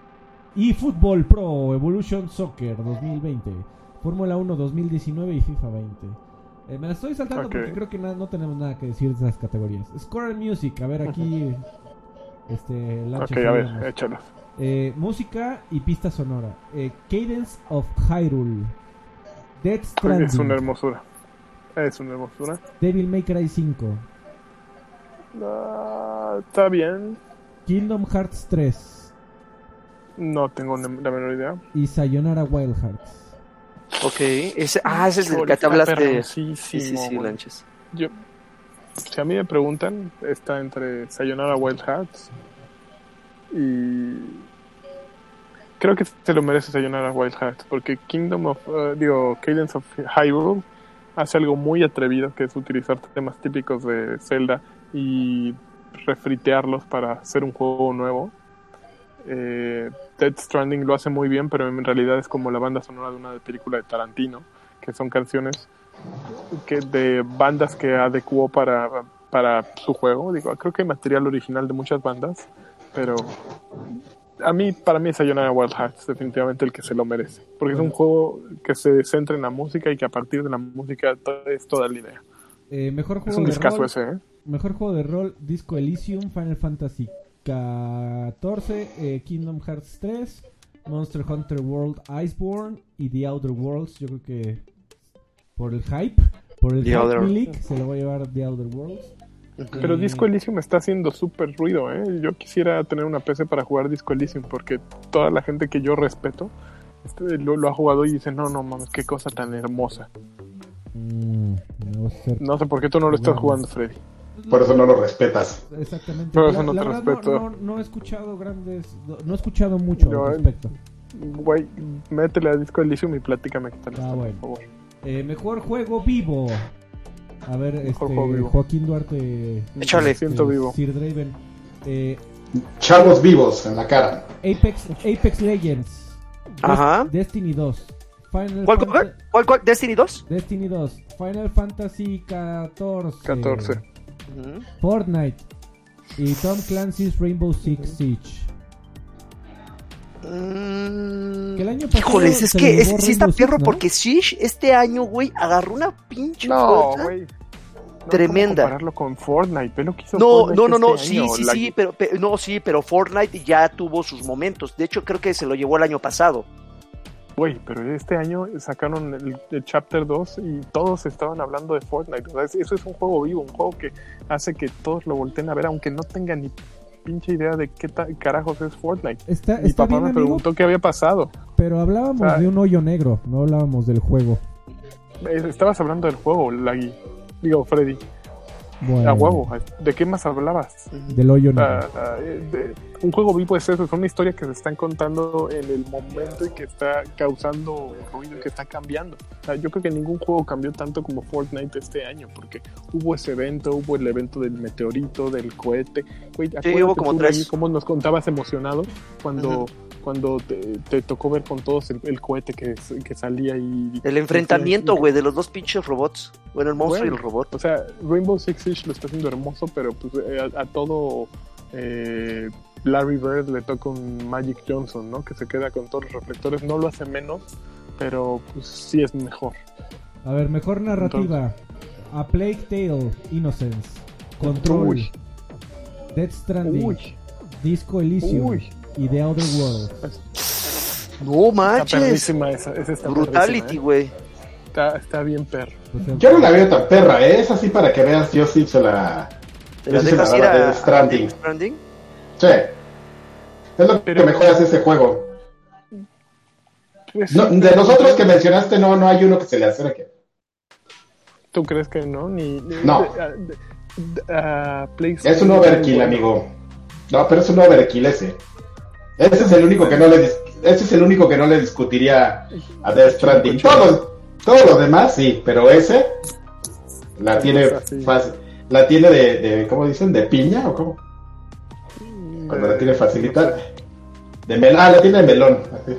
y Fútbol Pro Evolution Soccer 2020, Fórmula 1 2019 y FIFA 20. Eh, me la estoy saltando porque creo que no tenemos nada que decir de esas categorías. Score and Music, a ver aquí. Este, Ok, a ver, échalos. Eh, música y pista sonora. Eh, Cadence of Hyrule. Death Stranding. Es una hermosura. Es una hermosura. Devil May Cry 5. Ah, está bien. Kingdom Hearts 3. No tengo la menor idea. Y Sayonara Wild Hearts. Ok. Ese, ah, ese es el que te hablaste. Sí, sí, sí, güey. Lanchas. Yo, si a mí me preguntan, está entre Sayonara Wild Hearts y creo que se lo merece Sayonara Wild Hearts porque Kingdom of, eh, digo, Cadence of Hyrule hace algo muy atrevido que es utilizar temas típicos de Zelda y refritearlos para hacer un juego nuevo. Eh, Dead Stranding lo hace muy bien, pero en realidad es como la banda sonora de una película de Tarantino, que son canciones que de bandas que adecuó para, para su juego. Digo, creo que hay material original de muchas bandas, pero a mí, para mí, es Sayonara Wild Hearts definitivamente el que se lo merece. Porque es un juego que se centra en la música y que a partir de la música es toda la idea. Eh, mejor Es juego un de rol. ese, ¿eh? Mejor juego de rol, Disco Elysium, Final Fantasy 14, eh, Kingdom Hearts 3, Monster Hunter World Iceborne y The Outer Worlds. Yo creo que por el hype, por el The hype Outer- Milik, se lo va a llevar The Outer Worlds. Pero Eh, Disco Elysium está haciendo súper ruido, ¿eh? Yo quisiera tener una PC para jugar Disco Elysium porque toda la gente que yo respeto este, lo, lo ha jugado y dice, no, no mames, qué cosa tan hermosa. mm, No sé por qué tú no lo estás jugando, Freddy. Por eso no lo respetas. Exactamente. Pero La- eso no la te verdad respeto. No, no- no he escuchado grandes, no he escuchado mucho Yo, al eh, respecto. Güey, métele a Disco Elysium y platícame qué tal Ah, está, bueno. por favor. Eh, mejor juego vivo. A ver, este, juego vivo. Joaquín Duarte. Échale. Me siento vivo. Sir Draven. Eh, Chavos vivos en la cara. Apex, Apex Legends. Ajá. Des- Destiny 2. Final ¿Cuál, Fanta- cuál, cuál, cuál? ¿Destiny 2? Destiny 2. Final Fantasy 14. 14. Fortnite. Y Tom Clancy's Rainbow Six Siege. Mm, Que el año pasado Híjoles, es que es- sí está perro ¿no? porque Siege este año, güey, agarró una pinche No, güey. No Tremenda. compararlo con Fortnite. Hizo No, Fortnite no, no, no, este sí, año, sí, la- sí, pero, pe- no, sí, pero Fortnite ya tuvo sus momentos. De hecho, creo que se lo llevó el año pasado. Güey, pero este año sacaron el, el Chapter 2 y todos estaban hablando de Fortnite. O sea, es- eso es un juego vivo, un juego que hace que todos lo volteen a ver, aunque no tengan ni pinche idea de qué carajos es Fortnite. Está, Mi está papá bien, me amigo, preguntó qué había pasado. pero hablábamos de un hoyo negro, no hablábamos del juego. Estabas hablando del juego, Lagui. Digo, Freddy. Bueno, A huevo. ¿De qué más hablabas? Del hoyo negro. Ah, ah, eh, de- un juego vivo es eso, es una historia que se están contando en el momento y que está causando ruido y que está cambiando. O sea, yo creo que ningún juego cambió tanto como Fortnite este año, porque hubo ese evento, hubo el evento del meteorito, del cohete. Güey, acuérdate hubo como tres. Cómo nos contabas emocionado cuando. Cuando te, te tocó ver con todos el, el cohete que, que salía y... El enfrentamiento, güey, de los dos pinches robots. Bueno, el monstruo y el robot. O sea, Rainbow Six Siege lo está haciendo hermoso, pero pues eh, a, a todo eh, Larry Bird le toca un Magic Johnson, ¿no? Que se queda con todos los reflectores. No lo hace menos, pero pues sí es mejor. A ver, mejor narrativa. A Plague Tale, Innocence, Control, Uy, Death Stranding, uy, Disco Elysium uy. Y The Worlds. No manches. esa, esa está Brutality, ¿eh? güey. Está, está bien perro. Yo no la veo tan perra, ¿eh? Es así para que veas, yo sí se la... ¿Te la Yo sí se dejas la ir a, Stranding. Stranding? Sí. Es lo Pero- que mejor hace ese juego. No, de pero- los otros que mencionaste, no, no hay uno que se le acerque. ¿Tú crees que no? Ni, ni- No. de- de- de- Es un overkill, bueno. amigo. No, pero es un overkill ese. Ese es el único que no le dis- ese es el único que no le discutiría a Death Stranding. Todos, todos los demás sí, pero ese la tiene fácil. La tiene de, de, ¿cómo dicen? ¿De piña o cómo? Cuando la tiene facilita. De melón. Ah, la tiene de melón. así.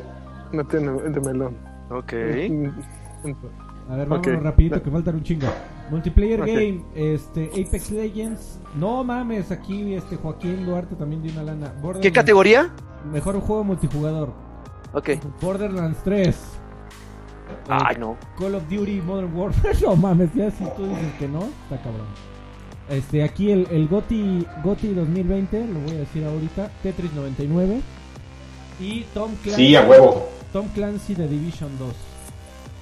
No tiene de melón. Ok. a ver, vámonos rapidito que faltan un chingo. Multiplayer. Game, este, Apex Legends. No mames, aquí este Joaquín Duarte también dio una lana. ¿Qué categoría? Mejor juego multijugador. Ok. Borderlands 3. Ay, no. Call of Duty Modern Warfare. no mames, ya si tú dices que no, está cabrón. Este, aquí el, el GOTY, GOTY 2020, lo voy a decir ahorita, Tetris 99. Y Tom Clancy, Sí, a huevo. Tom Clancy de Division 2.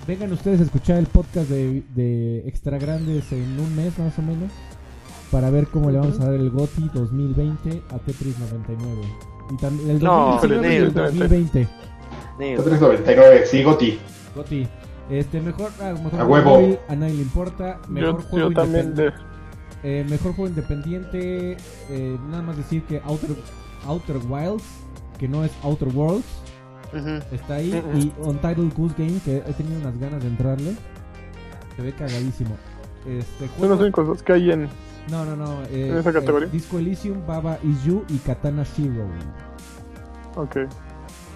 vengan ustedes a escuchar el podcast de, de Extra Grandes en un mes más o menos. Para ver cómo le vamos a dar el GOTI 2020 a Tetris 99. Y también el No, 2019 y el pero- 2020. Neo. 399, sí, Goti. Goti. Este, mejor, ah, mejor A juego huevo. móvil, a nadie le importa. Mejor Yo, juego yo también de, independiente. Eh, mejor juego independiente. eh, nada más decir que Outer, Outer Wilds, que no es Outer Worlds, está ahí. Y Untitled Goose Game, que he tenido unas ganas de entrarle. Se ve cagadísimo. Este, son juego- los únicos dos que hay en. No, no, no. eh, ¿En esa eh, categoría? Disco Elysium, Baba Is You y Katana Zero. Ok.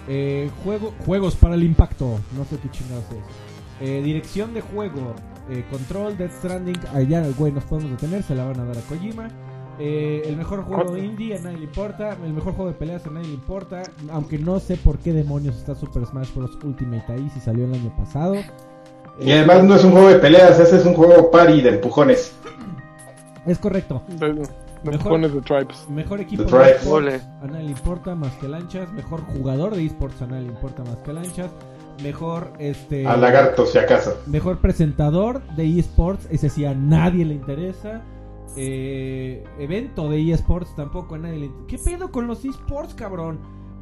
Eh, juego, juegos para el impacto. No sé qué chingados es. Eh, dirección de juego. eh, control, Death Stranding. Allá, güey, nos podemos detener. Se la van a dar a Kojima. Eh, el mejor juego ¿Cuál? indie a nadie le importa. El mejor juego de peleas a nadie le importa. Aunque no sé por qué demonios está Super Smash Bros. Ultimate ahí si salió el año pasado. Y además no es un juego de peleas, ese es un juego party de empujones. Es correcto. Mejor- pones de Tribes. Mejor equipo The de esports, Ole. a nadie le importa más que lanchas. Mejor jugador de esports a nadie le importa más que lanchas. Mejor este A lagarto, si acaso. mejor presentador de esports, ese sí a nadie le interesa. Eh, evento de esports tampoco a nadie le interesa. ¿Qué pedo con los esports, cabrón?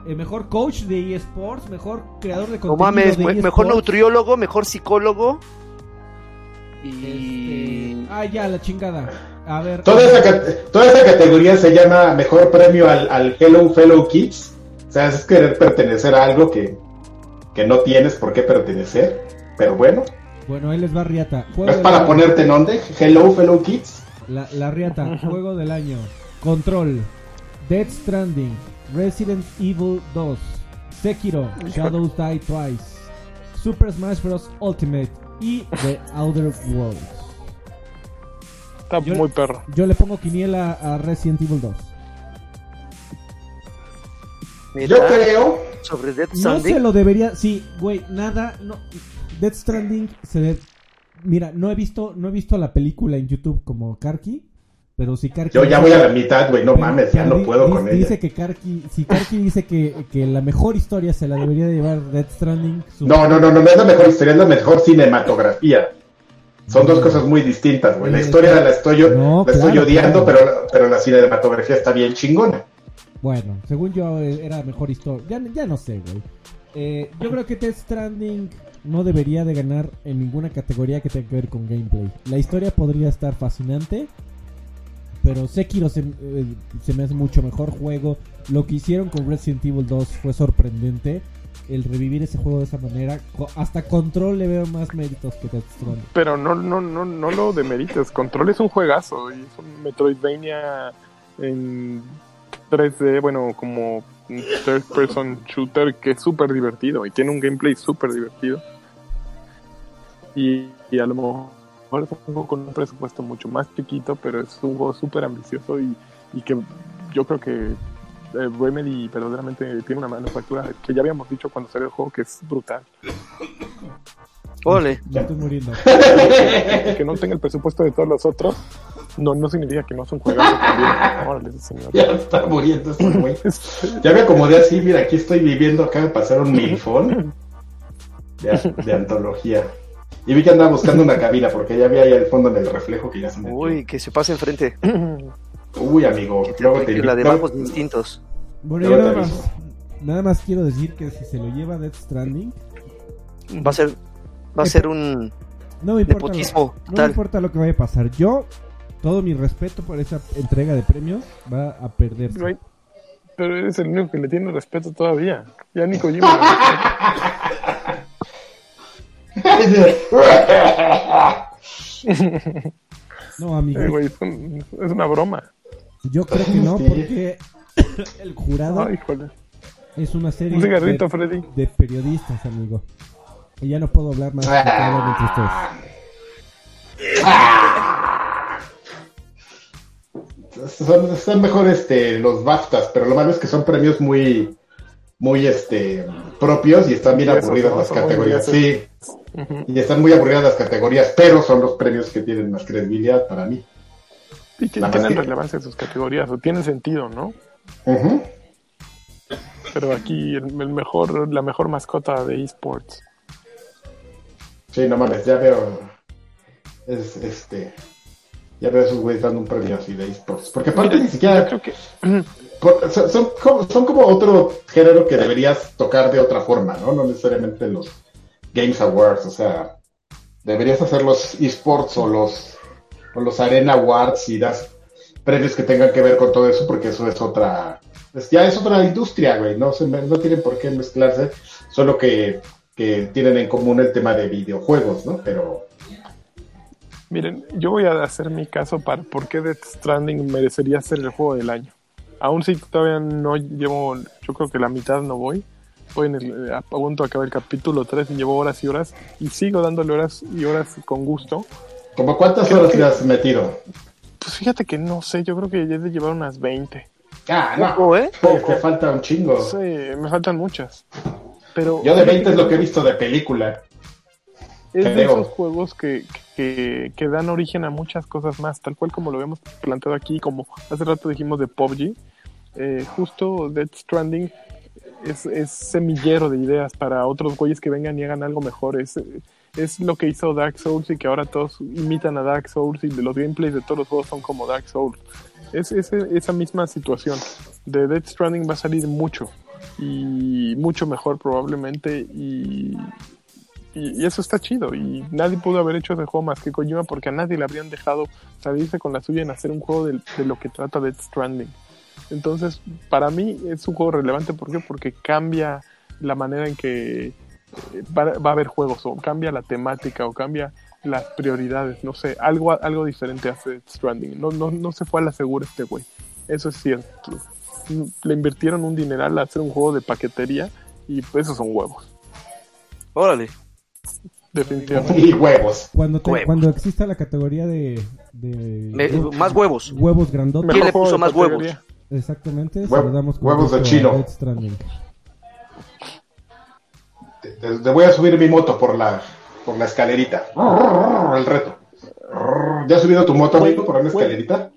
Eh, mejor coach de esports, mejor creador de No contenido mames, de me- eSports. mejor nutriólogo, mejor psicólogo. Y. Este, Ah, ya, la chingada. A ver. Toda esa, toda esa categoría se llama mejor premio al, al Hello Fellow Kids. O sea, es querer pertenecer a algo que, que no tienes por qué pertenecer. Pero bueno, Bueno, ahí les va Riata. ¿no Juego es para año. ponerte en onde. Hello Fellow Kids. La, la Riata, juego del año. Control. Dead Stranding. Resident Evil 2. Sekiro. Shadows Die Twice. Super Smash Bros. Ultimate. Y The Outer Worlds. Está Yo- muy perro. Yo le pongo quiniela a Resident Evil 2. Mira, Yo creo. sobre Death No Stranding. se lo debería. Sí, güey, nada. No. Death Stranding se ve. Mira, no he visto, no he visto la película en YouTube como Karki. Pero si Karki. Yo ya voy a la mitad, güey. No Pero- mames, ya no puedo con ella. Dice que Karki, si Karki dice que, que la mejor historia se la debería de llevar Death Stranding. su- No, no, no, no, no es la mejor historia, es la mejor cinematografía. Son dos cosas muy distintas, güey. La historia la estoy, No, la estoy claro, odiando, claro. pero, pero la cinematografía está bien chingona. Bueno, según yo eh, era mejor historia. Ya, ya no sé, güey. Eh, yo creo que Death Stranding no debería de ganar en ninguna categoría que tenga que ver con gameplay. La historia podría estar fascinante, pero Sekiro se, eh, se me hace mucho mejor juego. Lo que hicieron con Resident Evil 2 fue sorprendente. El revivir ese juego de esa manera, hasta Control le veo más méritos que Stranding. Pero no, no, no, no lo demerites. Control es un juegazo. Y es un Metroidvania en 3D, bueno, como un third person shooter que es súper divertido. Y tiene un gameplay súper divertido. Y, a lo mejor es un juego con un presupuesto mucho más chiquito, pero es un juego súper ambicioso y que yo creo que eh, Remedy verdaderamente tiene una manufactura que ya habíamos dicho cuando salió el juego que es brutal. Ole. Me estoy muriendo. que no tenga el presupuesto de todos los otros, no, no significa que no es un juegazo también. Órale, señor. Ya está muriendo este güey. Ya me acomodé así, mira, aquí estoy viviendo, acá me pasaron mi iPhone de, de antología. Y vi que andaba buscando una cabina, porque ya vi ahí al fondo en el reflejo que ya se me Uy, que se pase enfrente. Uy, amigo, Que te luego te la de bajos distintos. Bueno, yo nada más, aviso. nada más quiero decir que si se lo lleva Death Stranding, Va a ser, va a ser un no me importa. Lo, nepotismo no me importa lo que vaya a pasar. Yo, todo mi respeto por esa entrega de premios va a perderse. Pero eres el único que le tiene respeto todavía. Ya ni Kojima No, amigo. Eh, güey, es, un- es una broma. Yo creo que no, porque el jurado Ay, es una serie Un cigarrito, de, Freddy. de periodistas, amigo. Y ya no puedo hablar más hablan entre ustedes. Son, son mejor este, los BAFTAs, pero lo malo es que son premios muy, muy este, propios y están bien Y aburridas las categorías. Sí, y están muy aburridas las categorías, pero son los premios que tienen más credibilidad para mí. Y que tienen que- relevancia en sus categorías, o tienen sentido, ¿no? Pero aquí el, el mejor, la mejor mascota de esports. Sí, no mames, ya veo. Es, este. Ya veo a esos güeyes dando un premio así de esports. Porque aparte ni siquiera. Creo que por- son, son como, son como otro género que deberías tocar de otra forma, ¿no? No necesariamente los Games Awards, o sea, deberías hacer los esports o los, o los Arena Awards y das premios que tengan que ver con todo eso, porque eso es otra, pues ya es otra industria, güey, no, se no tienen por qué mezclarse, solo que, que tienen en común el tema de videojuegos, ¿no? Pero, Miren, yo voy a hacer mi caso para por qué Death Stranding merecería ser el juego del año. Aún si todavía no llevo, yo creo que la mitad no voy. Voy en el, a punto acabar el capítulo 3 y llevo horas y horas y sigo dándole horas y horas con gusto. ¿Como cuántas Creo horas que- le has metido? Pues fíjate que no sé, yo creo que ya he de llevar unas 20. Ah, no, Poco, ¿eh? te, te falta un chingo. Sí, me faltan muchas. Pero Yo de 20 es lo que he visto de película. Es de esos juegos que, que, que dan origen a muchas cosas más, tal cual como lo hemos planteado aquí, como hace rato dijimos de PUBG. eh, justo Death Stranding es, es semillero de ideas para otros güeyes que vengan y hagan algo mejor. Es, es lo que hizo Dark Souls y que ahora todos imitan a Dark Souls y de los gameplays de todos los juegos son como Dark Souls. Es, es esa misma situación. De Death Stranding va a salir mucho y mucho mejor probablemente y, y, eso está chido. Y nadie pudo haber hecho ese juego más que Kojima porque a nadie le habrían dejado salirse con la suya en hacer un juego de, lo que trata Death Stranding. Entonces, para mí es un juego relevante. ¿Por qué? Porque cambia la manera en que va, va a haber juegos, o cambia la temática, o cambia las prioridades. No sé, algo, algo diferente hace Stranding. No, no, no se fue a la segura este güey. Eso es cierto. Le invirtieron un dineral a hacer un juego de paquetería y pues esos son huevos. Órale. Definitivamente. Y huevos. Cuando, te- Huevos. cuando exista la categoría de... de Me- hue- más huevos. Huevos grandotes. ¿Quién le puso más huevos? Exactamente. Huevos de gusto Te, voy a subir mi moto por la, por la escalerita. El reto. ¿Ya has subido tu moto, Güey, amigo, por una güey. escalerita?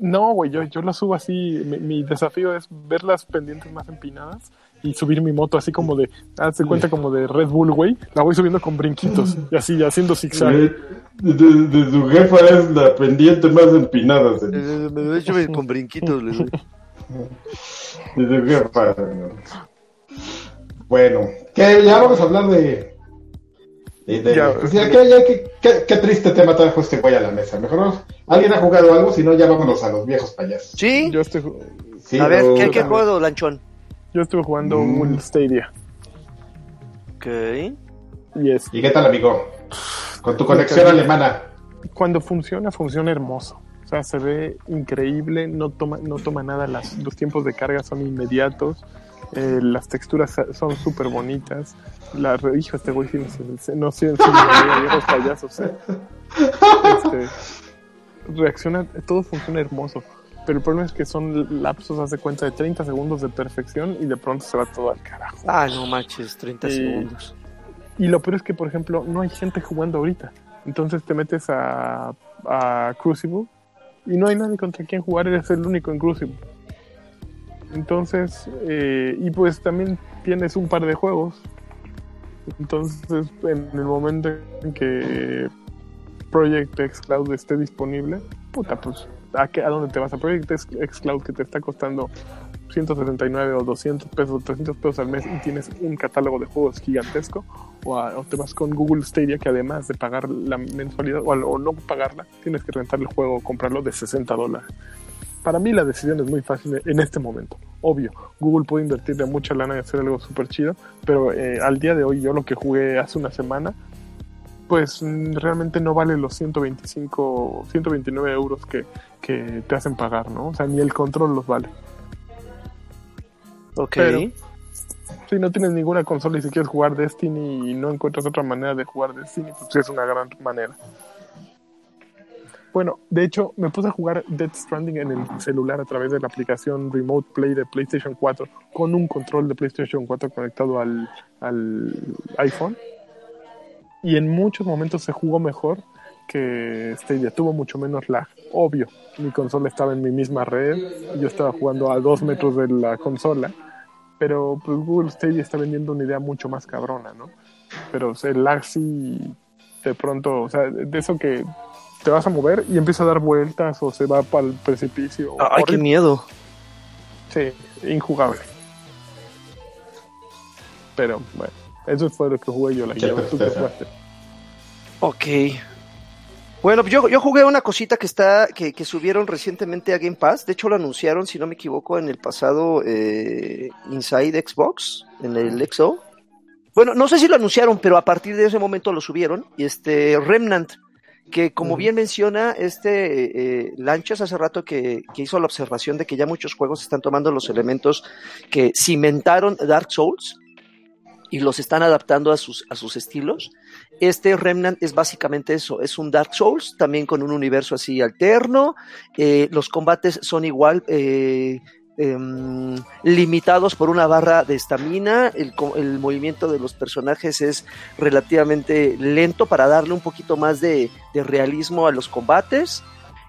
No, güey, yo, yo lo subo así. Mi, mi desafío es ver las pendientes más empinadas y subir mi moto así como de, hazte cuenta como de Red Bull, güey. La voy subiendo con brinquitos y así, haciendo zigzag. De, de- de su jefa es la pendiente más empinada. De, Eh, Me con brinquitos. le doy. de su jefa. Bueno, que ya vamos a hablar de. de- de- Ya. pues ya, que- ya que- qué- qué triste tema trajo este güey a la mesa. Mejor alguien ha jugado algo, si no, ya vámonos a los viejos payasos. Sí. Yo estoy, Sí, A ver, no, ¿qué, qué juego, Lanchón? yo estuve jugando Mm. Stadia. Ok. ¿Y qué tal, amigo? Con tu conexión alemana. cuando funciona, funciona hermoso. O sea, se ve increíble, no toma, no toma nada, las, los tiempos de carga son inmediatos, eh, las texturas son súper bonitas. La re- hijo, este güey sí, no sé, no los payasos. eh. Este, reacciona, todo funciona hermoso. Pero el problema es que son lapsos, hace cuenta, de 30 segundos de perfección y de pronto se va todo al carajo. Ah, no manches, 30 Sí. segundos. Y lo peor es que, por ejemplo, no hay gente jugando ahorita. Entonces te metes a, a Crucible y no hay nadie contra quien jugar, eres el único en Crucible. Entonces, eh, y pues también tienes un par de juegos. Entonces, en el momento en que Project X Cloud esté disponible, puta, pues, ¿a, qué, ¿a dónde te vas? A Project X Cloud que te está costando 179 o 200 pesos, 300 pesos al mes y tienes un catálogo de juegos gigantesco, o, a- o te vas con Google Stadia que además de pagar la mensualidad o, o no pagarla, tienes que rentar el juego o comprarlo de 60 dólares. Para mí la decisión es muy fácil en este momento. Obvio, Google puede invertirle mucha lana y hacer algo súper chido, pero eh, al día de hoy yo lo que jugué hace una semana, pues mm, realmente no vale los 125, 129 euros que, que te hacen pagar, ¿no? O sea, ni el control los vale. Ok. Pero- Si no tienes ninguna consola y si quieres jugar Destiny y no encuentras otra manera de jugar Destiny, pues sí es una gran manera. Bueno, de hecho, me puse a jugar Death Stranding en el celular a través de la aplicación Remote Play de PlayStation 4 con un control de PlayStation 4 conectado al, iPhone. Y en muchos momentos se jugó mejor que Stadia. Tuvo mucho menos lag. Obvio, mi consola estaba en mi misma red y yo estaba jugando a dos metros de la consola pero pues Google Stadia está vendiendo una idea mucho más cabrona, ¿no? pero el lag sí, de pronto, o sea, de eso que te vas a mover y empieza a dar vueltas o se va para el precipicio. Ay, qué miedo. Sí, injugable. Pero bueno, eso fue lo que jugué yo la guía. Ok. Bueno, yo, yo jugué una cosita que está, que, que subieron recientemente a Game Pass. De hecho, lo anunciaron, si no me equivoco, en el pasado eh, Inside Xbox, en el XO. Bueno, no sé si lo anunciaron, pero a partir de ese momento lo subieron. Y este Remnant, que como bien menciona este eh, Lanchas hace rato que, que hizo la observación de que ya muchos juegos están tomando los elementos que cimentaron Dark Souls y los están adaptando a sus, a sus estilos. Este Remnant es básicamente eso, es un Dark Souls, también con un universo así alterno. Eh, los combates son igual eh, em, limitados por una barra de estamina. El, movimiento de los personajes es relativamente lento para darle un poquito más de, realismo a los combates.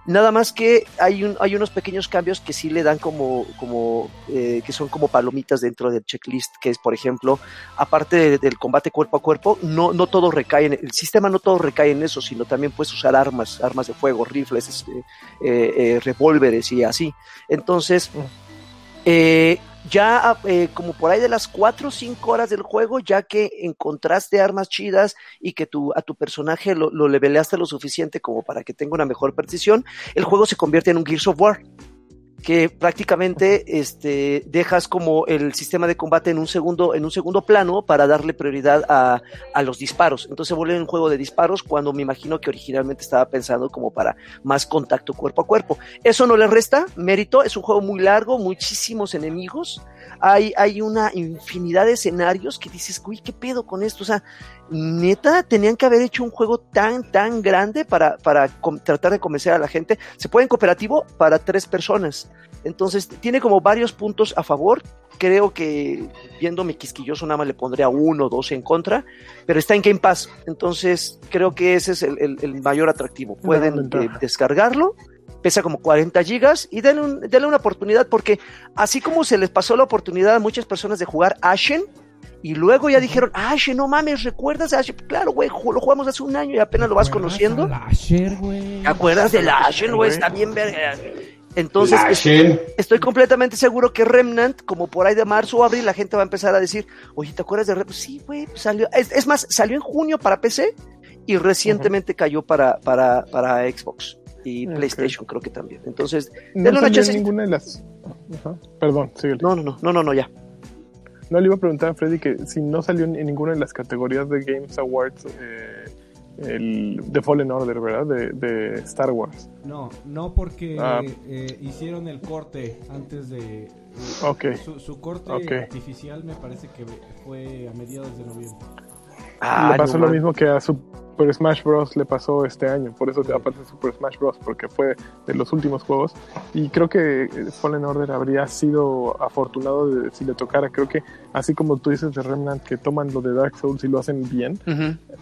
Nada más que hay, un, hay unos pequeños cambios que sí le dan como, como eh, que son como palomitas dentro del checklist, que es, por ejemplo, aparte de- del combate cuerpo a cuerpo, no, no todo recae en el sistema, no todo recae en eso, sino también puedes usar armas, armas de fuego, rifles, eh, eh, revólveres y así. Entonces, eh, ya eh, como por ahí de las 4 o 5 horas del juego, ya que encontraste armas chidas y que tu, a tu personaje lo, lo leveleaste lo suficiente como para que tenga una mejor precisión, el juego se convierte en un Gears of War que prácticamente este, dejas como el sistema de combate en un segundo, en un segundo plano para darle prioridad a, a los disparos. Entonces se vuelve un juego de disparos cuando me imagino que originalmente estaba pensado como para más contacto cuerpo a cuerpo. Eso no le resta mérito, es un juego muy largo, muchísimos enemigos. Hay, hay una infinidad de escenarios que dices, uy, ¿qué pedo con esto? O sea, neta, tenían que haber hecho un juego tan, tan grande para, para tratar de convencer a la gente. Se puede en cooperativo para tres personas. Entonces, tiene como varios puntos a favor. Creo que, viéndome quisquilloso, nada más le pondría uno o dos en contra, pero está en Game Pass. Entonces, creo que ese es el, el- el mayor atractivo. Pueden eh, descargarlo, pesa como 40 gigas y denle, un- denle una oportunidad, porque así como se les pasó la oportunidad a muchas personas de jugar Ashen, y luego ya dijeron, Ashen, no mames, ¿recuerdas a Ashen? Claro, güey, lo jugamos hace un año y apenas lo vas ¿Recuerdas conociendo. Asher, güey? ¿Te acuerdas del Ashen, güey? Está bien verga. Entonces, estoy completamente seguro que Remnant, como por ahí de marzo o abril, la gente va a empezar a decir, oye, ¿te acuerdas de Remnant? Sí, güey, pues salió. Es, es más, salió en junio para PC y recientemente cayó para, para, para Xbox y. PlayStation, creo que también. Entonces, No denle una salió en chance. ninguna de las. Ajá. Perdón, síguele. No, no, no, no, no, no, ya. No le iba a preguntar a Freddy que si no salió en ninguna de las categorías de Games Awards eh, el The Fallen Order, ¿verdad? De, de Star Wars. No, no porque Ah. eh, hicieron el corte antes de... eh, Ok. Su, su corte artificial me parece que fue a mediados de noviembre. Ah, le pasó no, lo man. mismo que a Super Smash Bros. le pasó este año. Por eso aparte de Super Smash Bros. porque fue de los últimos juegos. Y creo que eh, Fallen Order habría sido afortunado de, si le tocara. Creo que así como tú dices de Remnant, que toman lo de Dark Souls y lo hacen bien.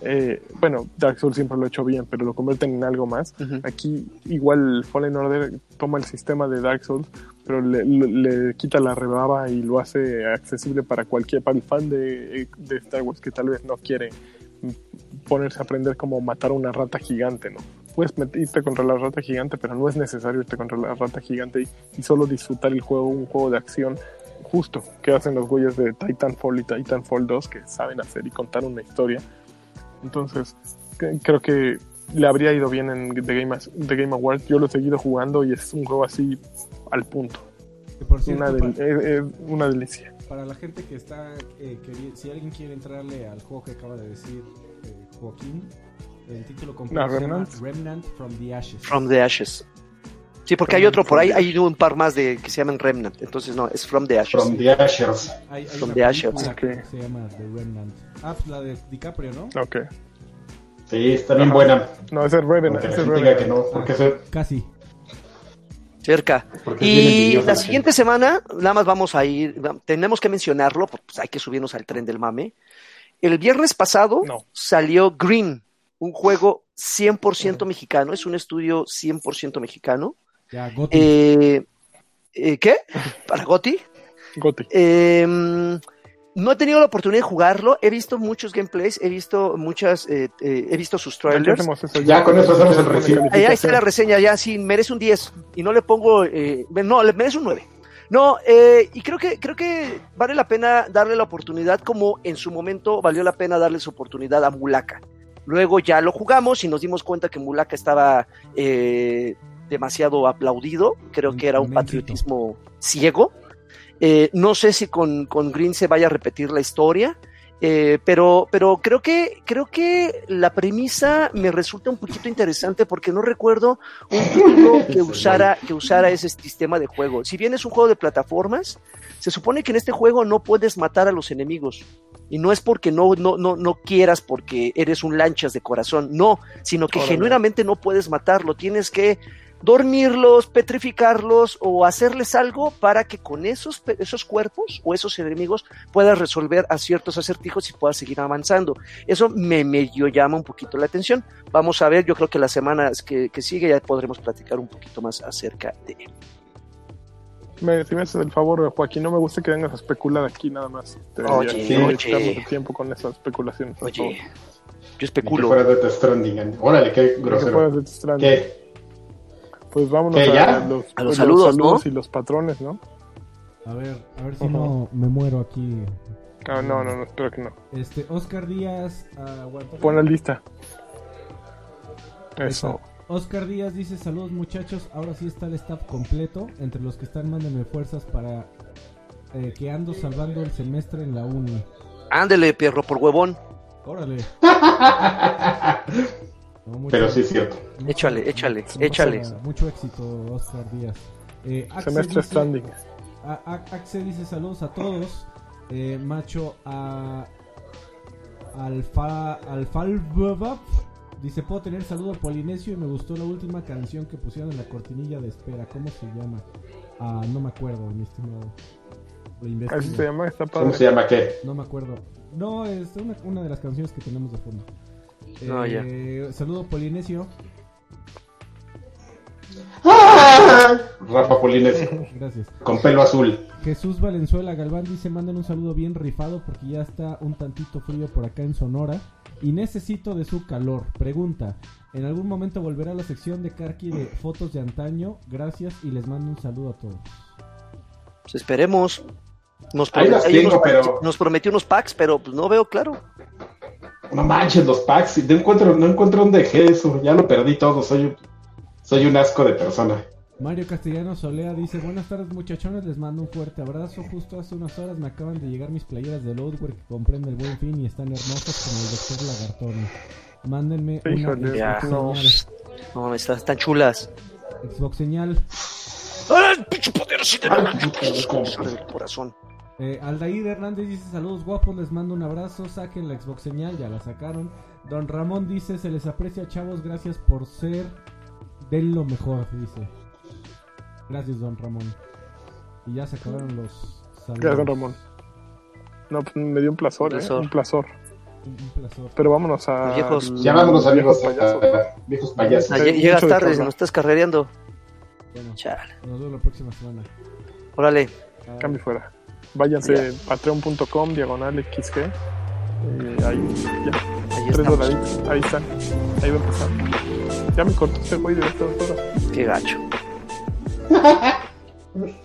Eh, bueno, Dark Souls siempre lo ha hecho bien, pero lo convierten en algo más. Aquí igual Fallen Order toma el sistema de Dark Souls, pero le, le- le quita la rebaba y lo hace accesible para cualquier, para el fan de, de Star Wars que tal vez no quiere ponerse a aprender cómo matar a una rata gigante, ¿no? Puedes irte contra la rata gigante, pero no es necesario irte contra la rata gigante y, y solo disfrutar el juego, un juego de acción justo que hacen los güeyes de Titanfall y Titanfall 2 que saben hacer y contar una historia. Entonces, que- creo que le habría ido bien en The Game, The Game Awards. Yo lo he seguido jugando y es un juego así al punto. Por cierto, Una, del- es una delicia. Para la gente que está... eh, queri- si alguien quiere entrarle al juego que acaba de decir eh, Joaquín, el título completo No, se llama Remnant. Remnant from the Ashes. From the Ashes. Sí, porque hay otro por ahí, hay un par más de que se llaman Remnant. Entonces, no, es From the Ashes. From the. Hay, hay From the Ashes. película que Ok. se llama The Remnant. Ah, pues la de DiCaprio, ¿no? Ok. Sí, está bien Ajá. buena. No, es Revenant. La Ese es gente diga que Revenant. no. Porque, eso- Casi. Cerca. Y la gente. siguiente semana, nada más vamos a ir, tenemos que mencionarlo, pues hay que subirnos al tren del mame. El viernes pasado No. salió Green, un juego 100% mexicano, es un estudio 100% mexicano. Ya, Gotti. Eh, eh, ¿Qué? ¿Para Goti? Goti. Eh, no he tenido la oportunidad de jugarlo, he visto muchos gameplays, he visto muchas, eh, eh, he visto sus trailers. Ya con eso hacemos el recibo. Ahí está la reseña, ya sí, merece un 10 y no le pongo, eh, no, le merece un 9. No, eh, y creo que, creo que vale la pena darle la oportunidad como en su momento valió la pena darle su oportunidad a Mulaka. Luego ya lo jugamos y nos dimos cuenta que Mulaka estaba eh, demasiado aplaudido, creo que era un patriotismo ciego. Eh, no sé si con, con Green se vaya a repetir la historia, eh, pero, pero creo que creo que la premisa me resulta un poquito interesante porque no recuerdo un título que usara que usara ese sistema de juego. Si bien es un juego de plataformas, se supone que en este juego no puedes matar a los enemigos. Y no es porque no, no, no, no quieras porque eres un lanchas de corazón, no, sino que Órale. genuinamente no puedes matarlo. Tienes que dormirlos, petrificarlos o hacerles algo para que con esos, pe- esos cuerpos o esos enemigos puedas resolver a ciertos acertijos y puedas seguir avanzando. Eso me medio llama un poquito la atención. Vamos a ver, yo creo que las semanas que, que sigue ya podremos platicar un poquito más acerca de él. Me, si me haces el favor, Joaquín, no me gusta que vengas a especular aquí nada más. Te Oye, ya, no oye. tiempo con esas especulaciones. por favor. Oye, yo Ni que especulo. fuera de Death Stranding. Órale, qué Lo que grosero. puedas de Death Stranding. ¿Qué? Pues vámonos ¿Qué, a, los, A los saludos, ¿no? y los patrones, ¿no? A ver, a ver si no me muero aquí. Ah, no, no, no, espero que no. Este, Oscar Díaz, aguanta. Pon la lista. Eso. Oscar Díaz dice saludos muchachos, ahora sí está el staff completo, entre los que están mándenme fuerzas para eh, que ando salvando el semestre en la uni. Ándele, perro, por huevón. Órale. No, mucho- Pero sí es cierto. mucho- Échale, échale, mucho- échale. Mucho éxito, Oscar Díaz. Eh, Semestre dice- Stranding. A- a- Axe dice saludos a todos. Eh, macho a Alfa Alfalbab dice puedo tener saludo polinesio y me gustó la última canción que pusieron en la cortinilla de espera. ¿Cómo se llama? Ah, no me acuerdo, mi estimado. Lo investigo. Así se llama, está ¿Cómo se llama qué? No me acuerdo. No, es una, una de las canciones que tenemos de fondo. Ya. Eh, Saludo Polinesio. Rafa Polinesio, Gracias. con pelo azul. Jesús Valenzuela Galván dice, manden un saludo bien rifado porque ya está un tantito frío por acá en Sonora y necesito de su calor. Pregunta, ¿en algún momento volverá la sección de Karki de fotos de antaño? Gracias y les mando un saludo a todos. Pues esperemos. Nos, Ahí las hay tengo, unos- pero- nos prometió unos packs, pero pues no veo claro. No manches, los packs. No encuentro, no encuentro dónde dejé eso. Ya lo perdí todo. Soy, un- soy un asco de persona. Mario Castellano Solea dice, buenas tardes muchachones, les mando un fuerte abrazo. Justo hace unas horas me acaban de llegar mis playeras de Loadware que compré en el Buen Fin y están hermosas como el Doctor Lagartón. Mándenme una Ya. Xbox no. No, están, están chulas. Xbox señal. ¡Ah, el pinche poder así de corazón. Eh, Aldair Hernández dice saludos guapos, les mando un abrazo, saquen la Xbox señal, ya la sacaron. Don Ramón dice se les aprecia chavos, gracias por ser de lo mejor, dice. Gracias Don Ramón. Y ya se acabaron los saludos. Gracias, don Ramón. No, pues me dio un plazor, Un ¿eh? plazor. Un plazor. Un, un placer. Pero vámonos a. Viejos. Ya vámonos, payasos. a- viejos payasos. Sí, lle- llegas tarde, nos estás carrereando. Bueno, Chale. nos vemos la próxima semana. Órale. Cambio fuera. Váyanse patreon.com, diagonal XG. Eh, ahí, ya. Ahí Tres dolaritos. Ahí están. Ahí va a empezar. Ya me cortó este güey de estas horas. Qué gacho.